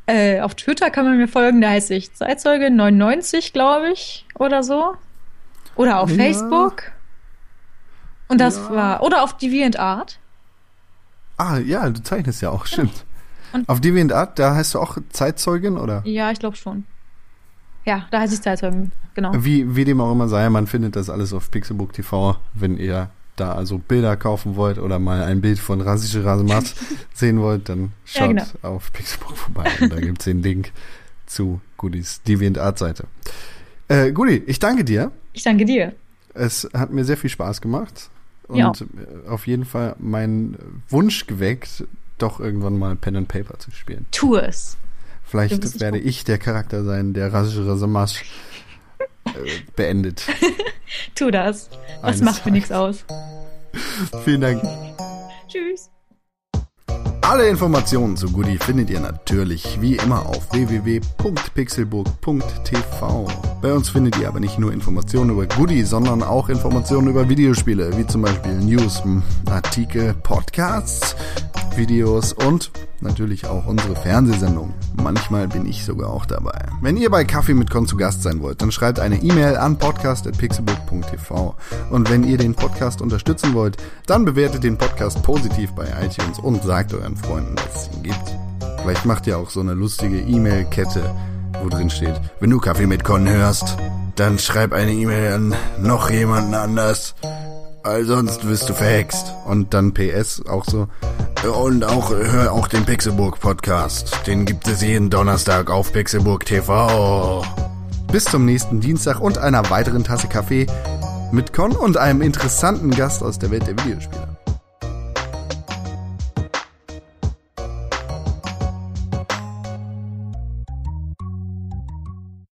Äh, auf Twitter kann man mir folgen, da heiße ich Zeitzeugin99, glaube ich, oder so. Oder auf Ja. Facebook. Und das Ja. war, oder auf DeviantArt. Ah, ja, du zeichnest ja auch, stimmt. Und- Auf DeviantArt, da heißt du auch Zeitzeugin oder? Ja, ich glaube schon. Ja, da heiße ich Zeitzeugin, genau. Wie, wie dem auch immer sei, man findet das alles auf Pixelbook TV, wenn ihr da also Bilder kaufen wollt oder mal ein Bild von Rasische Rasemat sehen wollt, dann Ja, schaut genau. auf Pixelbook vorbei und da gibt's den Link zu Goodies DeviantArt-Seite. Äh, Goodie, ich danke dir. Ich danke dir. Es hat mir sehr viel Spaß gemacht und Ja. auf jeden Fall meinen Wunsch geweckt, doch irgendwann mal Pen and Paper zu spielen. Tu es. Vielleicht werde ich der Charakter sein, der Rasische Rasemasch äh, beendet. Tu das. Das Eines macht mir nichts aus. Vielen Dank. Tschüss. Alle Informationen zu Goodie findet ihr natürlich wie immer auf www.pixelburg.tv. Bei uns findet ihr aber nicht nur Informationen über Goodie, sondern auch Informationen über Videospiele, wie zum Beispiel News, Artikel, Podcasts, Videos und natürlich auch unsere Fernsehsendung. Manchmal bin ich sogar auch dabei. Wenn ihr bei Kaffee mit Con zu Gast sein wollt, dann schreibt eine E-Mail an podcast.pixelburg.tv. Und wenn ihr den Podcast unterstützen wollt, dann bewertet den Podcast positiv bei iTunes und sagt euren Freunden, dass es ihn gibt. Vielleicht macht ihr auch so eine lustige E-Mail-Kette, wo drin steht, wenn du Kaffee mit Con hörst, dann schreib eine E-Mail an noch jemanden anders. Weil sonst wirst du verhext. Und dann PS auch so. Und auch, hör auch den Pixelburg Podcast. Den gibt es jeden Donnerstag auf Pixelburg TV. Bis zum nächsten Dienstag und einer weiteren Tasse Kaffee mit Con und einem interessanten Gast aus der Welt der Videospiele.